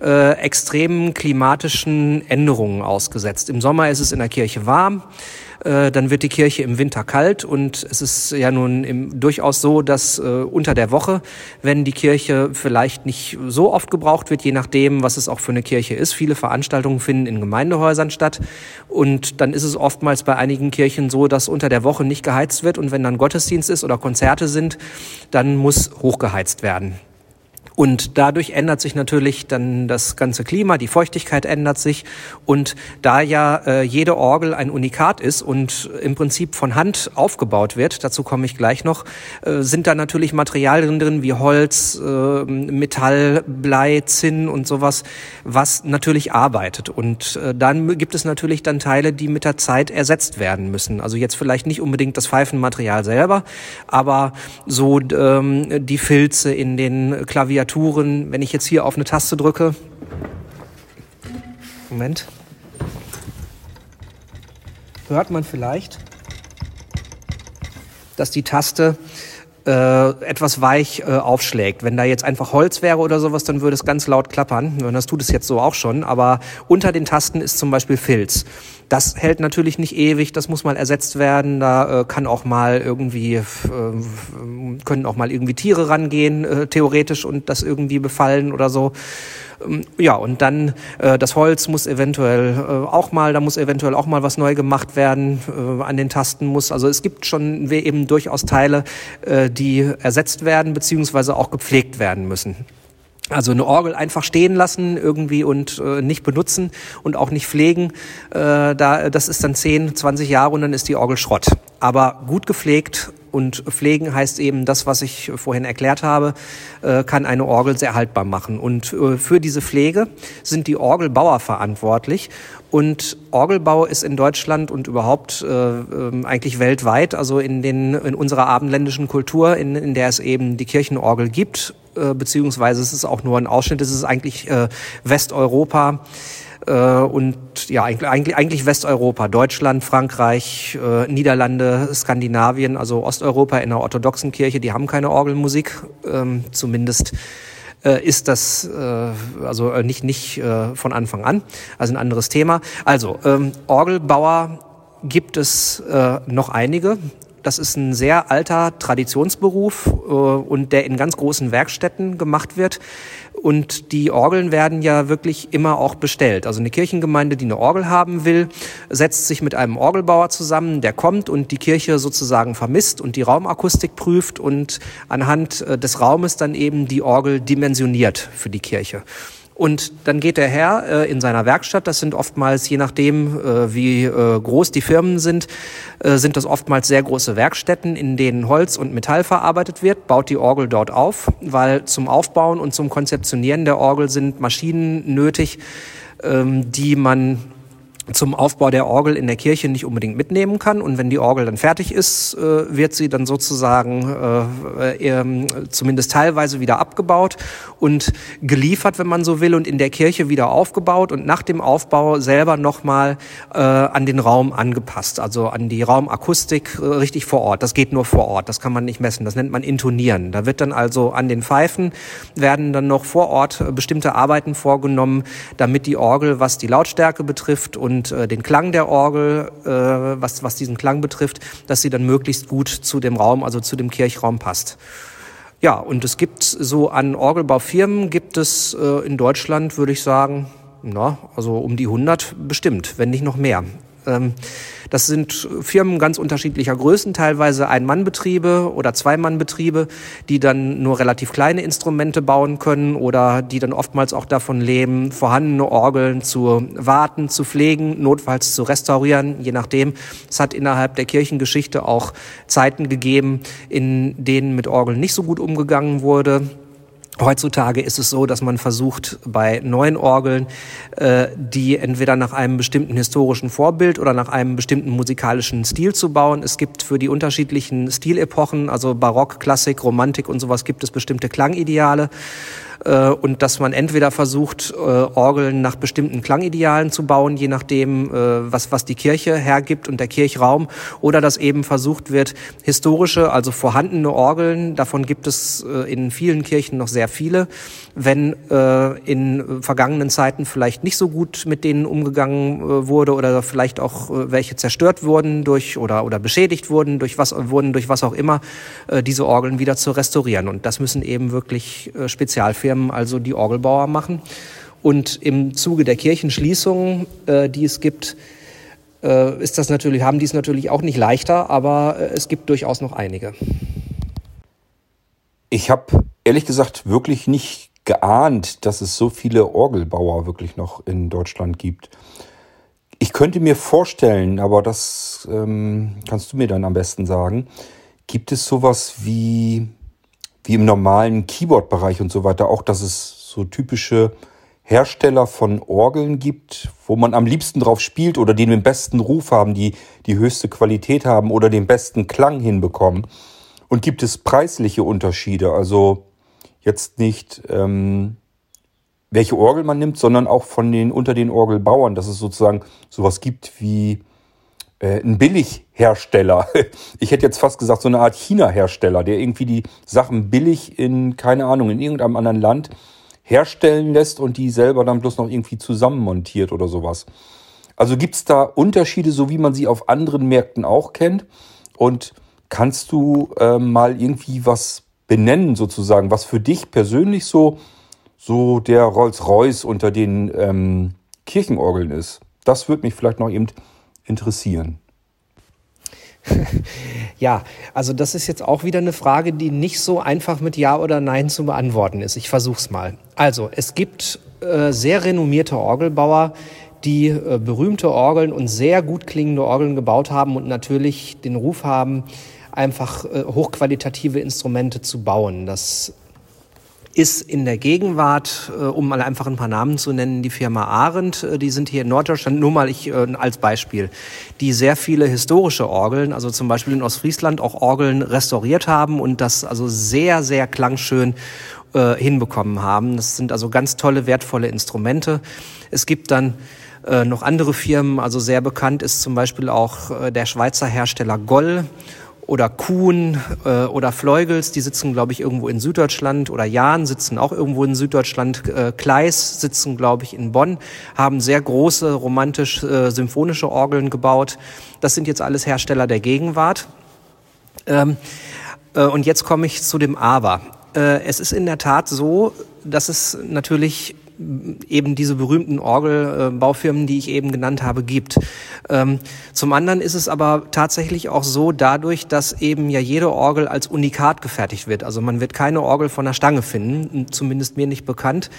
äh, extremen klimatischen Änderungen ausgesetzt. Im Sommer ist es in der Kirche warm. Äh, dann wird die Kirche im Winter kalt und es ist ja nun im, durchaus so, dass äh, unter der Woche, wenn die Kirche vielleicht nicht so oft gebraucht wird, je nachdem, was es auch für eine Kirche ist, viele Veranstaltungen finden in Gemeindehäusern statt und dann ist es oftmals bei einigen Kirchen so, dass unter der Woche nicht geheizt wird und wenn dann Gottesdienst ist oder Konzerte sind, dann muss hochgeheizt werden. Und dadurch ändert sich natürlich dann das ganze Klima, die Feuchtigkeit ändert sich. Und da ja äh, jede Orgel ein Unikat ist und im Prinzip von Hand aufgebaut wird, dazu komme ich gleich noch, äh, sind da natürlich Materialien drin wie Holz, äh, Metall, Blei, Zinn und sowas, was natürlich arbeitet. Und äh, dann gibt es natürlich dann Teile, die mit der Zeit ersetzt werden müssen. Also jetzt vielleicht nicht unbedingt das Pfeifenmaterial selber, aber so ähm, die Filze in den Klaviaturen Klaviaturen, wenn ich jetzt hier auf eine Taste drücke, Moment, hört man vielleicht, dass die Taste äh, etwas weich äh, aufschlägt. Wenn da jetzt einfach Holz wäre oder sowas, dann würde es ganz laut klappern. Das tut es jetzt so auch schon. Aber unter den Tasten ist zum Beispiel Filz. Das hält natürlich nicht ewig, das muss mal ersetzt werden. Da äh, kann auch mal irgendwie, äh, können auch mal irgendwie Tiere rangehen, äh, theoretisch, und das irgendwie befallen oder so. Ähm, ja, und dann äh, das Holz muss eventuell äh, auch mal, da muss eventuell auch mal was neu gemacht werden, äh, an den Tasten muss. Also es gibt schon eben durchaus Teile, die ersetzt werden, beziehungsweise auch gepflegt werden müssen. Also eine Orgel einfach stehen lassen irgendwie und äh, nicht benutzen und auch nicht pflegen, äh, da, das ist dann 10, 20 Jahre und dann ist die Orgel Schrott. Aber gut gepflegt und pflegen heißt eben das, was ich vorhin erklärt habe, äh, kann eine Orgel sehr haltbar machen. Und äh, für diese Pflege sind die Orgelbauer verantwortlich. Und Orgelbau ist in Deutschland und überhaupt äh, ähm, eigentlich weltweit, also in, den, in unserer abendländischen Kultur, in, in der es eben die Kirchenorgel gibt, äh, beziehungsweise es ist auch nur ein Ausschnitt, es ist eigentlich äh, Westeuropa und ja, eigentlich, eigentlich Westeuropa, Deutschland, Frankreich, äh, Niederlande, Skandinavien, also Osteuropa in der orthodoxen Kirche, die haben keine Orgelmusik, ähm, zumindest äh, ist das äh, also äh, nicht nicht äh, von Anfang an, also ein anderes Thema. Also ähm, Orgelbauer gibt es äh, noch einige. Das ist ein sehr alter Traditionsberuf äh, und der in ganz großen Werkstätten gemacht wird. Und die Orgeln werden ja wirklich immer auch bestellt. Also eine Kirchengemeinde, die eine Orgel haben will, setzt sich mit einem Orgelbauer zusammen, der kommt und die Kirche sozusagen vermisst und die Raumakustik prüft und anhand äh, des Raumes dann eben die Orgel dimensioniert für die Kirche. Und dann geht der Herr äh, in seiner Werkstatt, das sind oftmals, je nachdem äh, wie äh, groß die Firmen sind, äh, sind das oftmals sehr große Werkstätten, in denen Holz und Metall verarbeitet wird, baut die Orgel dort auf, weil zum Aufbauen und zum Konzeptionieren der Orgel sind Maschinen nötig, ähm, die man zum Aufbau der Orgel in der Kirche nicht unbedingt mitnehmen kann. Und wenn die Orgel dann fertig ist, äh, wird sie dann sozusagen äh, äh, zumindest teilweise wieder abgebaut und geliefert, wenn man so will, und in der Kirche wieder aufgebaut und nach dem Aufbau selber nochmal äh, an den Raum angepasst, also an die Raumakustik äh, richtig vor Ort. Das geht nur vor Ort, das kann man nicht messen, das nennt man Intonieren. Da wird dann also an den Pfeifen werden dann noch vor Ort bestimmte Arbeiten vorgenommen, damit die Orgel, was die Lautstärke betrifft und und äh, den Klang der Orgel, äh, was, was diesen Klang betrifft, dass sie dann möglichst gut zu dem Raum, also zu dem Kirchraum passt. Ja, und es gibt so an Orgelbaufirmen gibt es äh, in Deutschland, würde ich sagen, na, also um die 100 bestimmt, wenn nicht noch mehr. Ähm, Das sind Firmen ganz unterschiedlicher Größen, teilweise Ein-Mann-Betriebe oder Zwei-Mann-Betriebe, die dann nur relativ kleine Instrumente bauen können oder die dann oftmals auch davon leben, vorhandene Orgeln zu warten, zu pflegen, notfalls zu restaurieren, je nachdem. Es hat innerhalb der Kirchengeschichte auch Zeiten gegeben, in denen mit Orgeln nicht so gut umgegangen wurde. Heutzutage ist es so, dass man versucht, bei neuen Orgeln, äh, die entweder nach einem bestimmten historischen Vorbild oder nach einem bestimmten musikalischen Stil zu bauen. Es gibt für die unterschiedlichen Stilepochen, also Barock, Klassik, Romantik und sowas, gibt es bestimmte Klangideale. Äh, und dass man entweder versucht, äh, Orgeln nach bestimmten Klangidealen zu bauen, je nachdem, äh, was, was die Kirche hergibt und der Kirchraum, oder dass eben versucht wird, historische, also vorhandene Orgeln, davon gibt es in vielen Kirchen noch sehr viele, wenn in vergangenen Zeiten vielleicht nicht so gut mit denen umgegangen wurde oder vielleicht auch welche zerstört wurden durch oder, oder beschädigt wurden durch was, wurden durch was auch immer, diese Orgeln wieder zu restaurieren. Und das müssen eben wirklich Spezialfirmen Firmen, also die Orgelbauer machen. Und im Zuge der Kirchenschließungen, äh, die es gibt, äh, ist das natürlich, haben die es natürlich auch nicht leichter, aber äh, es gibt durchaus noch einige. Ich habe ehrlich gesagt wirklich nicht geahnt, dass es so viele Orgelbauer wirklich noch in Deutschland gibt. Ich könnte mir vorstellen, aber das ähm, kannst du mir dann am besten sagen, gibt es sowas wie wie im normalen Keyboard-Bereich und so weiter auch, dass es so typische Hersteller von Orgeln gibt, wo man am liebsten drauf spielt oder die den besten Ruf haben, die die höchste Qualität haben oder den besten Klang hinbekommen. Und gibt es preisliche Unterschiede? Also jetzt nicht ähm, welche Orgel man nimmt, sondern auch von den unter den Orgelbauern, dass es sozusagen sowas gibt wie ein Billighersteller. Ich hätte jetzt fast gesagt, so eine Art China-Hersteller, der irgendwie die Sachen billig in, keine Ahnung, in irgendeinem anderen Land herstellen lässt und die selber dann bloß noch irgendwie zusammenmontiert oder sowas. Also gibt es da Unterschiede, so wie man sie auf anderen Märkten auch kennt? Und kannst du äh, mal irgendwie was benennen, sozusagen, was für dich persönlich so, so der Rolls-Royce unter den ähm, Kirchenorgeln ist? Das würde mich vielleicht noch eben interessieren? Ja, also das ist jetzt auch wieder eine Frage, die nicht so einfach mit Ja oder Nein zu beantworten ist. Ich versuch's mal. Also, es gibt äh, sehr renommierte Orgelbauer, die äh, berühmte Orgeln und sehr gut klingende Orgeln gebaut haben und natürlich den Ruf haben, einfach äh, hochqualitative Instrumente zu bauen. Das ist in der Gegenwart, äh, um mal einfach ein paar Namen zu nennen, die Firma Arendt, äh, die sind hier in Norddeutschland, nur mal ich äh, als Beispiel, die sehr viele historische Orgeln, also zum Beispiel in Ostfriesland auch Orgeln restauriert haben und das also sehr, sehr klangschön äh, hinbekommen haben. Das sind also ganz tolle, wertvolle Instrumente. Es gibt dann äh, noch andere Firmen, also sehr bekannt ist zum Beispiel auch äh, der Schweizer Hersteller Goll oder Kuhn äh, oder Fleugels, die sitzen, glaube ich, irgendwo in Süddeutschland oder Jahn sitzen auch irgendwo in Süddeutschland. Äh, Kleis sitzen, glaube ich, in Bonn, haben sehr große romantisch-symphonische äh, Orgeln gebaut. Das sind jetzt alles Hersteller der Gegenwart. Ähm, äh, und jetzt komme ich zu dem Aber. Äh, es ist in der Tat so, dass es natürlich eben diese berühmten Orgelbaufirmen, die ich eben genannt habe, gibt. Ähm, zum anderen ist es aber tatsächlich auch so, dadurch, dass eben ja jede Orgel als Unikat gefertigt wird. Also man wird keine Orgel von der Stange finden, zumindest mir nicht bekannt.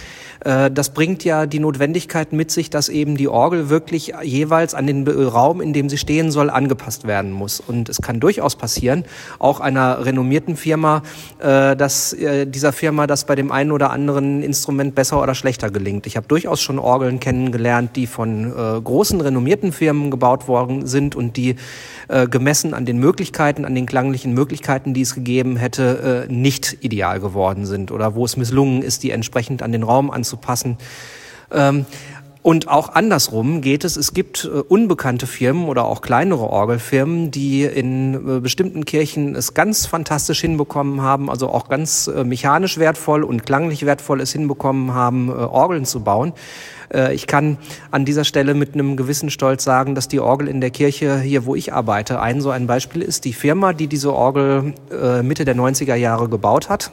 Äh, das bringt ja die Notwendigkeit mit sich, dass eben die Orgel wirklich jeweils an den Raum, in dem sie stehen soll, angepasst werden muss. Und es kann durchaus passieren, auch einer renommierten Firma, äh, dass äh, dieser Firma das bei dem einen oder anderen Instrument besser oder schlechter leichter gelingt. Ich habe durchaus schon Orgeln kennengelernt, die von äh, großen, renommierten Firmen gebaut worden sind und die äh, gemessen an den Möglichkeiten, an den klanglichen Möglichkeiten, die es gegeben hätte, äh, nicht ideal geworden sind oder wo es misslungen ist, die entsprechend an den Raum anzupassen. Ähm, und auch andersrum geht es, es gibt äh, unbekannte Firmen oder auch kleinere Orgelfirmen, die in äh, bestimmten Kirchen es ganz fantastisch hinbekommen haben, also auch ganz äh, mechanisch wertvoll und klanglich wertvoll es hinbekommen haben, Orgeln zu bauen. Ich kann an dieser Stelle mit einem gewissen Stolz sagen, dass die Orgel in der Kirche hier, wo ich arbeite, ein so ein Beispiel ist. Die Firma, die diese Orgel Mitte der 90er Jahre gebaut hat,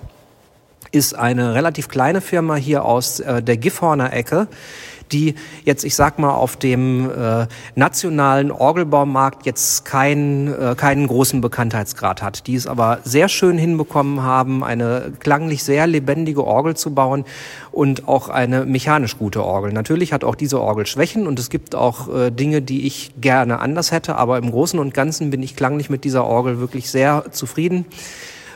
ist eine relativ kleine Firma hier aus der Gifhorner Ecke die jetzt, ich sag mal, auf dem äh, nationalen Orgelbaumarkt jetzt keinen äh, keinen großen Bekanntheitsgrad hat, die es aber sehr schön hinbekommen haben, eine klanglich sehr lebendige Orgel zu bauen und auch eine mechanisch gute Orgel. Natürlich hat auch diese Orgel Schwächen und es gibt auch äh, Dinge, die ich gerne anders hätte, aber im Großen und Ganzen bin ich klanglich mit dieser Orgel wirklich sehr zufrieden.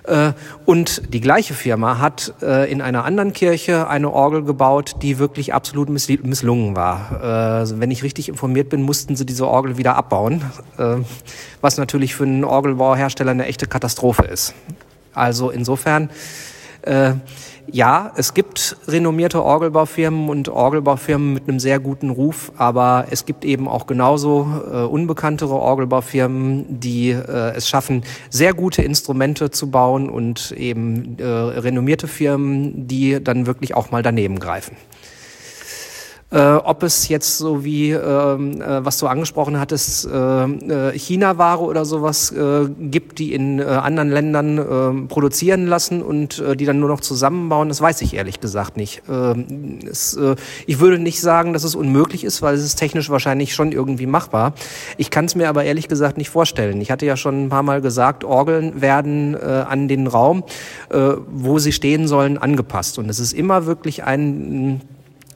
Äh, und die gleiche Firma hat äh, in einer anderen Kirche eine Orgel gebaut, die wirklich absolut misslungen war. Äh, wenn ich richtig informiert bin, mussten sie diese Orgel wieder abbauen, was natürlich für einen Orgelbauhersteller eine echte Katastrophe ist. Also insofern ja, es gibt renommierte Orgelbaufirmen und Orgelbaufirmen mit einem sehr guten Ruf, aber es gibt eben auch genauso äh, unbekanntere Orgelbaufirmen, die äh, es schaffen, sehr gute Instrumente zu bauen und eben äh, renommierte Firmen, die dann wirklich auch mal daneben greifen. Äh, ob es jetzt so wie, ähm, äh, was du angesprochen hattest, äh, äh China-Ware oder sowas äh, gibt, die in äh, anderen Ländern äh, produzieren lassen und die dann nur noch zusammenbauen, das weiß ich ehrlich gesagt nicht. Äh, es, ich würde nicht sagen, dass es unmöglich ist, weil es ist technisch wahrscheinlich schon irgendwie machbar. Ich kann es mir aber ehrlich gesagt nicht vorstellen. Ich hatte ja schon ein paar Mal gesagt, Orgeln werden an den Raum, wo sie stehen sollen, angepasst. Und es ist immer wirklich ein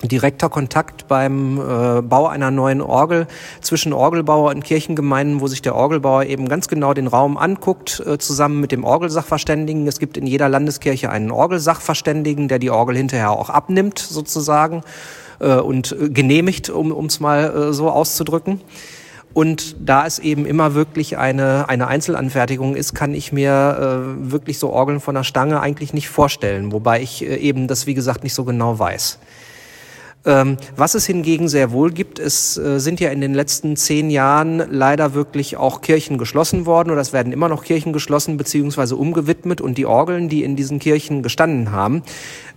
direkter Kontakt beim äh, Bau einer neuen Orgel zwischen Orgelbauer und Kirchengemeinden, wo sich der Orgelbauer eben ganz genau den Raum anguckt, äh, zusammen mit dem Orgelsachverständigen. Es gibt in jeder Landeskirche einen Orgelsachverständigen, der die Orgel hinterher auch abnimmt, sozusagen, äh, und äh, genehmigt, um es mal äh, so auszudrücken. Und da es eben immer wirklich eine, eine Einzelanfertigung ist, kann ich mir äh, wirklich so Orgeln von der Stange eigentlich nicht vorstellen, wobei ich äh, eben das, wie gesagt, nicht so genau weiß. Ähm, was es hingegen sehr wohl gibt, es äh, sind ja in den letzten zehn Jahren leider wirklich auch Kirchen geschlossen worden oder es werden immer noch Kirchen geschlossen beziehungsweise umgewidmet und die Orgeln, die in diesen Kirchen gestanden haben,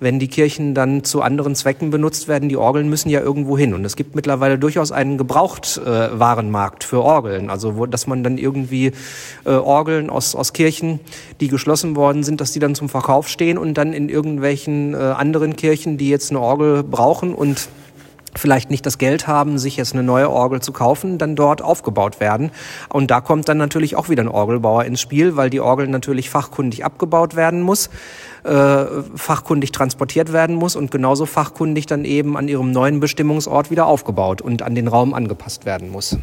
wenn die Kirchen dann zu anderen Zwecken benutzt werden, die Orgeln müssen ja irgendwo hin. Und es gibt mittlerweile durchaus einen Gebrauchtwarenmarkt äh, für Orgeln, also wo, dass man dann irgendwie äh, Orgeln aus, aus Kirchen, die geschlossen worden sind, dass die dann zum Verkauf stehen und dann in irgendwelchen anderen Kirchen, die jetzt eine Orgel brauchen und vielleicht nicht das Geld haben, sich jetzt eine neue Orgel zu kaufen, dann dort aufgebaut werden. Und da kommt dann natürlich auch wieder ein Orgelbauer ins Spiel, weil die Orgel natürlich fachkundig abgebaut werden muss, äh, fachkundig transportiert werden muss und genauso fachkundig dann eben an ihrem neuen Bestimmungsort wieder aufgebaut und an den Raum angepasst werden muss.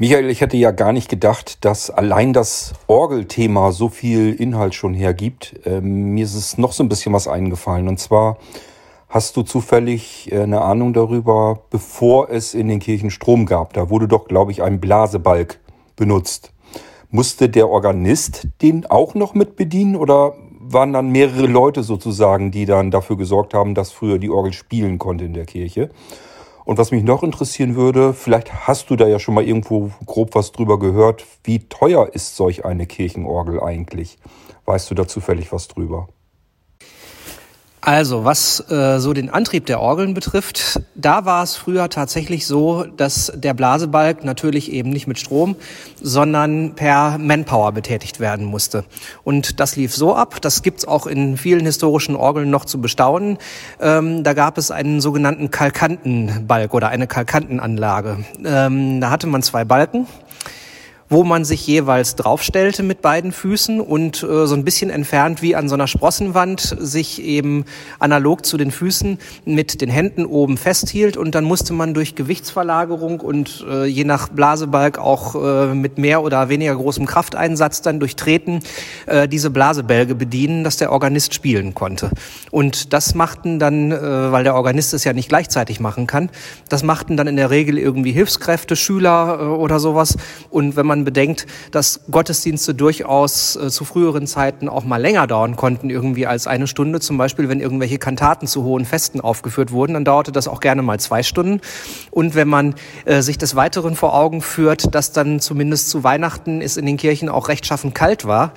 Michael, ich hätte ja gar nicht gedacht, dass allein das Orgelthema so viel Inhalt schon hergibt. Ähm, mir ist es noch so ein bisschen was eingefallen. Und zwar Hast du zufällig äh, eine Ahnung darüber, bevor es in den Kirchen Strom gab? Da wurde doch, glaube ich, ein Blasebalg benutzt. Musste der Organist den auch noch mit bedienen oder waren dann mehrere Leute sozusagen, die dann dafür gesorgt haben, dass früher die Orgel spielen konnte in der Kirche? Und was mich noch interessieren würde, vielleicht hast du da ja schon mal irgendwo grob was drüber gehört, wie teuer ist solch eine Kirchenorgel eigentlich? Weißt du da zufällig was drüber? Also, was äh, so den Antrieb der Orgeln betrifft, da war es früher tatsächlich so, dass der Blasebalg natürlich eben nicht mit Strom, sondern per Manpower betätigt werden musste. Und das lief so ab, das gibt's auch in vielen historischen Orgeln noch zu bestaunen. Ähm, da gab es einen sogenannten Kalkantenbalg oder eine Kalkantenanlage. Ähm, da hatte man zwei Balken wo man sich jeweils draufstellte mit beiden Füßen und äh, so ein bisschen entfernt wie an so einer Sprossenwand sich eben analog zu den Füßen mit den Händen oben festhielt und dann musste man durch Gewichtsverlagerung und äh, je nach Blasebalg auch äh, mit mehr oder weniger großem Krafteinsatz dann durch Treten äh, diese Blasebälge bedienen, dass der Organist spielen konnte. Und das machten dann, äh, weil der Organist es ja nicht gleichzeitig machen kann, das machten dann in der Regel irgendwie Hilfskräfte, Schüler äh, oder sowas. Und wenn man man bedenkt, dass Gottesdienste durchaus äh, zu früheren Zeiten auch mal länger dauern konnten, irgendwie als eine Stunde. Zum Beispiel, wenn irgendwelche Kantaten zu hohen Festen aufgeführt wurden, dann dauerte das auch gerne mal zwei Stunden. Und wenn man äh, sich des Weiteren vor Augen führt, dass dann zumindest zu Weihnachten es in den Kirchen auch rechtschaffen kalt war,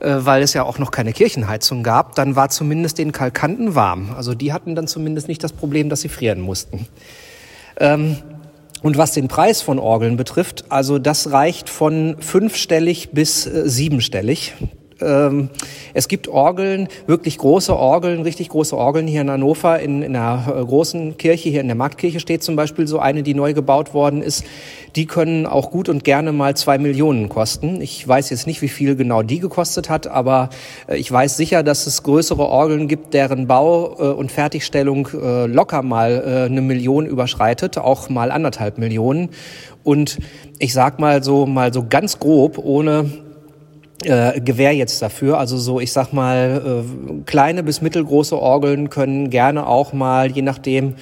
äh, weil es ja auch noch keine Kirchenheizung gab, dann war zumindest den Kalkanten warm. Also die hatten dann zumindest nicht das Problem, dass sie frieren mussten. Ähm, und was den Preis von Orgeln betrifft, also das reicht von fünfstellig bis äh, siebenstellig. Ähm, es gibt Orgeln, wirklich große Orgeln, richtig große Orgeln hier in Hannover, in, in einer äh, großen Kirche, hier in der Marktkirche steht zum Beispiel so eine, die neu gebaut worden ist. Die können auch gut und gerne mal zwei Millionen kosten. Ich weiß jetzt nicht, wie viel genau die gekostet hat, aber äh, ich weiß sicher, dass es größere Orgeln gibt, deren Bau äh, und Fertigstellung locker mal eine Million überschreitet, auch mal anderthalb Millionen. Und ich sag mal so, mal so ganz grob, ohne äh, Gewehr jetzt dafür. Also so, ich sag mal, äh, kleine bis mittelgroße Orgeln können gerne auch mal, je nachdem,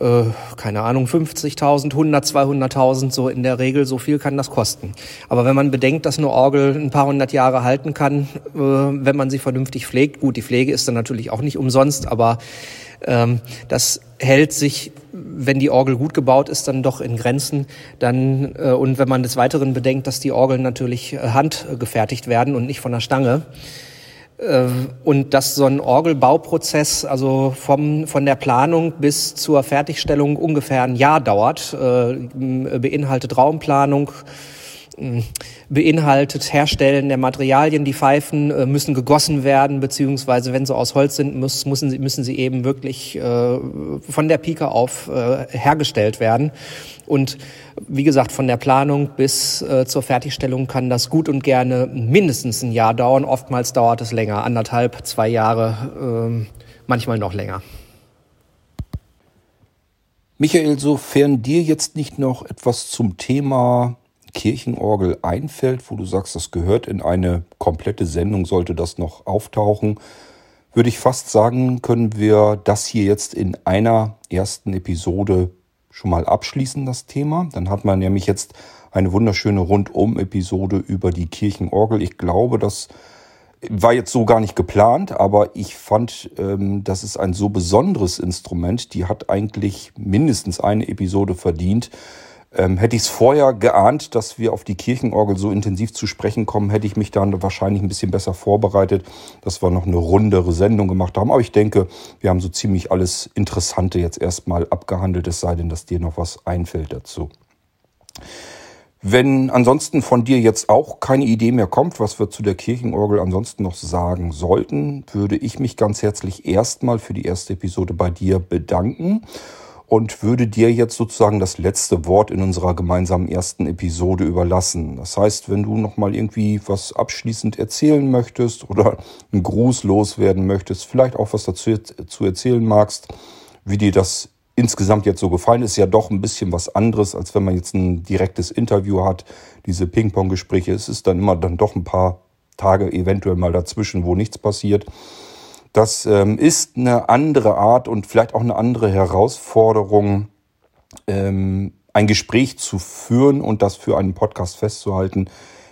äh, keine Ahnung, 50.000, 100, 200.000, so in der Regel, so viel kann das kosten. Aber wenn man bedenkt, dass eine Orgel ein paar hundert Jahre halten kann, äh, wenn man sie vernünftig pflegt, gut, die Pflege ist dann natürlich auch nicht umsonst, aber das hält sich, wenn die Orgel gut gebaut ist, dann doch in Grenzen. Dann, äh, und wenn man des Weiteren bedenkt, dass die Orgeln natürlich äh, handgefertigt werden und nicht von der Stange, äh, und dass so ein Orgelbauprozess, also vom, von der Planung bis zur Fertigstellung ungefähr ein Jahr dauert, beinhaltet Raumplanung, beinhaltet Herstellen der Materialien. Die Pfeifen äh, müssen gegossen werden, beziehungsweise wenn sie aus Holz sind, muss, müssen, sie, müssen sie eben wirklich äh, von der Pike auf äh, hergestellt werden. Und wie gesagt, von der Planung bis äh, zur Fertigstellung kann das gut und gerne mindestens ein Jahr dauern. Oftmals dauert es länger, anderthalb, zwei Jahre, äh, manchmal noch länger. Michael, sofern dir jetzt nicht noch etwas zum Thema Kirchenorgel einfällt, wo du sagst, das gehört in eine komplette Sendung, sollte das noch auftauchen, würde ich fast sagen, können wir das hier jetzt in einer ersten Episode schon mal abschließen, das Thema. Dann hat man nämlich jetzt eine wunderschöne Rundum-Episode über die Kirchenorgel. Ich glaube, das war jetzt so gar nicht geplant, aber ich fand, ähm, das ist ein so besonderes Instrument. Die hat eigentlich mindestens eine Episode verdient. Ähm, hätte ich es vorher geahnt, dass wir auf die Kirchenorgel so intensiv zu sprechen kommen, hätte ich mich dann wahrscheinlich ein bisschen besser vorbereitet, dass wir noch eine rundere Sendung gemacht haben. Aber ich denke, wir haben so ziemlich alles Interessante jetzt erstmal abgehandelt, es sei denn, dass dir noch was einfällt dazu. Wenn ansonsten von dir jetzt auch keine Idee mehr kommt, was wir zu der Kirchenorgel ansonsten noch sagen sollten, würde ich mich ganz herzlich erstmal für die erste Episode bei dir bedanken und würde dir jetzt sozusagen das letzte Wort in unserer gemeinsamen ersten Episode überlassen. Das heißt, wenn du noch mal irgendwie was abschließend erzählen möchtest oder einen Gruß loswerden möchtest, vielleicht auch was dazu zu erzählen magst, wie dir das insgesamt jetzt so gefallen ist, ja doch ein bisschen was anderes, als wenn man jetzt ein direktes Interview hat. Diese Ping-Pong-Gespräche, es ist dann immer dann doch ein paar Tage eventuell mal dazwischen, wo nichts passiert. Das ähm, ist eine andere Art und vielleicht auch eine andere Herausforderung, ähm, ein Gespräch zu führen und das für einen Podcast festzuhalten.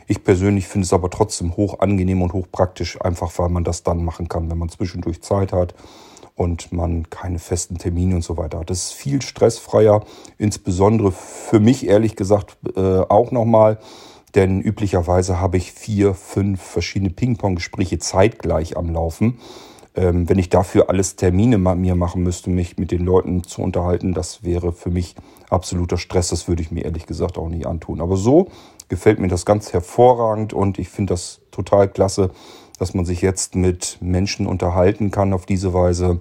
Ich persönlich finde es aber trotzdem hoch angenehm und hoch praktisch, einfach weil man das dann machen kann, wenn man zwischendurch Zeit hat und man keine festen Termine und so weiter hat. Das ist viel stressfreier, insbesondere für mich ehrlich gesagt äh, auch nochmal, denn üblicherweise habe ich vier, fünf verschiedene Ping-Pong-Gespräche zeitgleich am Laufen. Ähm, wenn ich dafür alles Termine mir machen müsste, mich mit den Leuten zu unterhalten, das wäre für mich absoluter Stress. Das würde ich mir ehrlich gesagt auch nicht antun. Aber so gefällt mir das ganz hervorragend und ich finde das total klasse, dass man sich jetzt mit Menschen unterhalten kann auf diese Weise,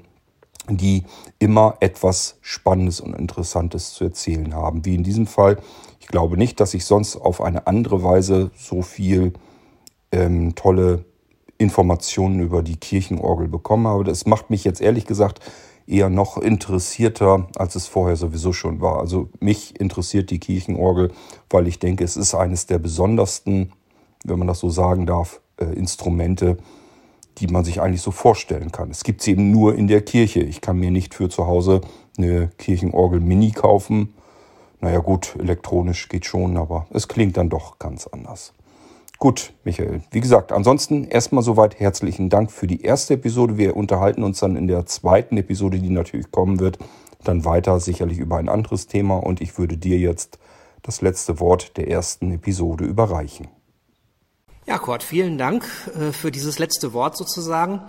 die immer etwas Spannendes und Interessantes zu erzählen haben. Wie in diesem Fall. Ich glaube nicht, dass ich sonst auf eine andere Weise so viel ähm, tolle Informationen über die Kirchenorgel bekommen habe. Das macht mich jetzt ehrlich gesagt eher noch interessierter, als es vorher sowieso schon war. Also mich interessiert die Kirchenorgel, weil ich denke, es ist eines der besondersten, wenn man das so sagen darf, äh, Instrumente, die man sich eigentlich so vorstellen kann. Es gibt sie eben nur in der Kirche. Ich kann mir nicht für zu Hause eine Kirchenorgel Mini kaufen. Naja gut, elektronisch geht schon, aber es klingt dann doch ganz anders. Gut, Michael. Wie gesagt, ansonsten erstmal soweit herzlichen Dank für die erste Episode. Wir unterhalten uns dann in der zweiten Episode, die natürlich kommen wird, dann weiter sicherlich über ein anderes Thema und ich würde dir jetzt das letzte Wort der ersten Episode überreichen. Ja, Kurt, vielen Dank äh, für dieses letzte Wort sozusagen.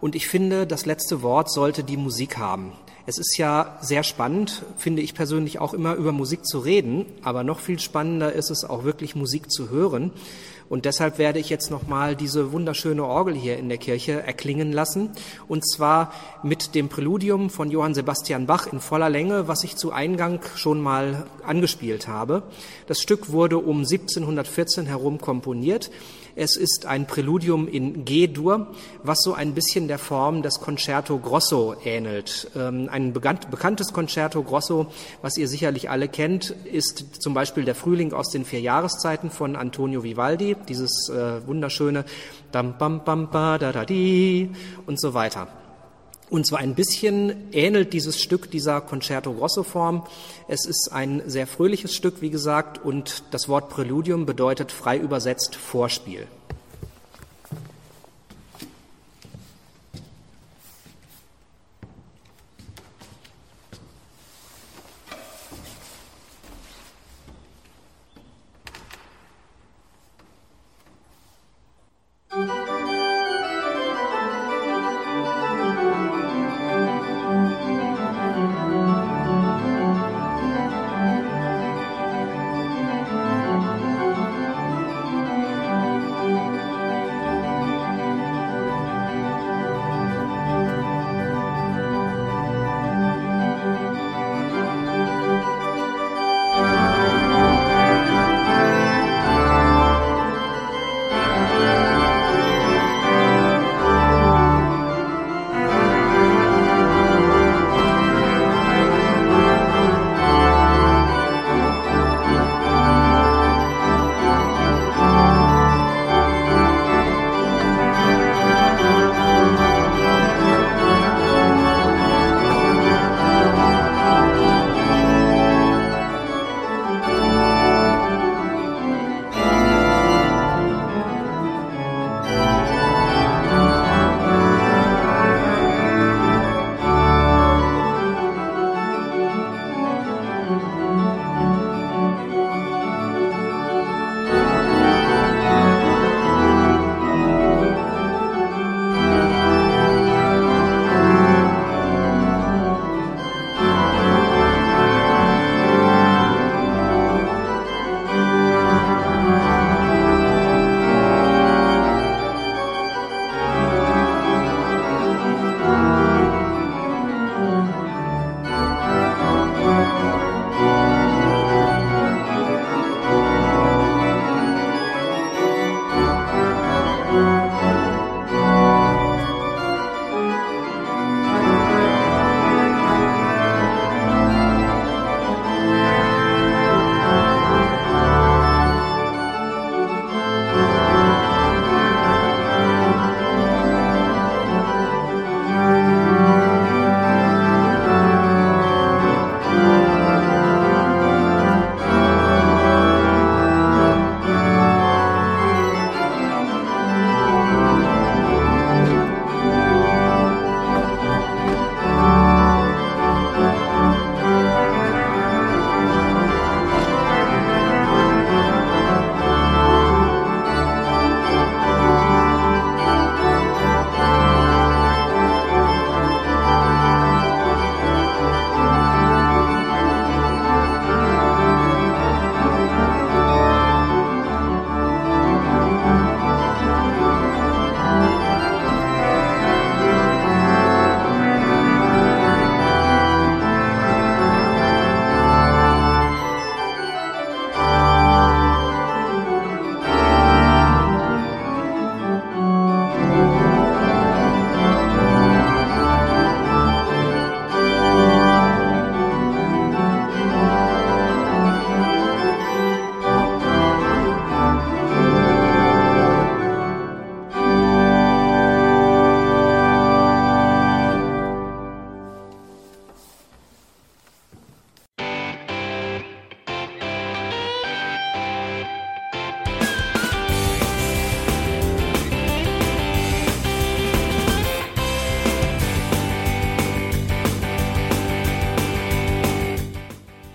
Und ich finde, das letzte Wort sollte die Musik haben. Es ist ja sehr spannend, finde ich persönlich auch immer über Musik zu reden, aber noch viel spannender ist es auch wirklich Musik zu hören. Und deshalb werde ich jetzt nochmal diese wunderschöne Orgel hier in der Kirche erklingen lassen. Und zwar mit dem Präludium von Johann Sebastian Bach in voller Länge, was ich zu Eingang schon mal angespielt habe. Das Stück wurde um 1714 herum komponiert. Es ist ein Präludium in G-Dur, was so ein bisschen der Form des Concerto Grosso ähnelt. Ähm, ein bekanntes Concerto Grosso, was ihr sicherlich alle kennt, ist zum Beispiel der Frühling aus den vier Jahreszeiten von Antonio Vivaldi, dieses äh, wunderschöne Dam bam bam ba da da di und so weiter. Und zwar ein bisschen ähnelt dieses Stück dieser Concerto Grosso Form. Es ist ein sehr fröhliches Stück, wie gesagt, und das Wort Präludium bedeutet frei übersetzt Vorspiel.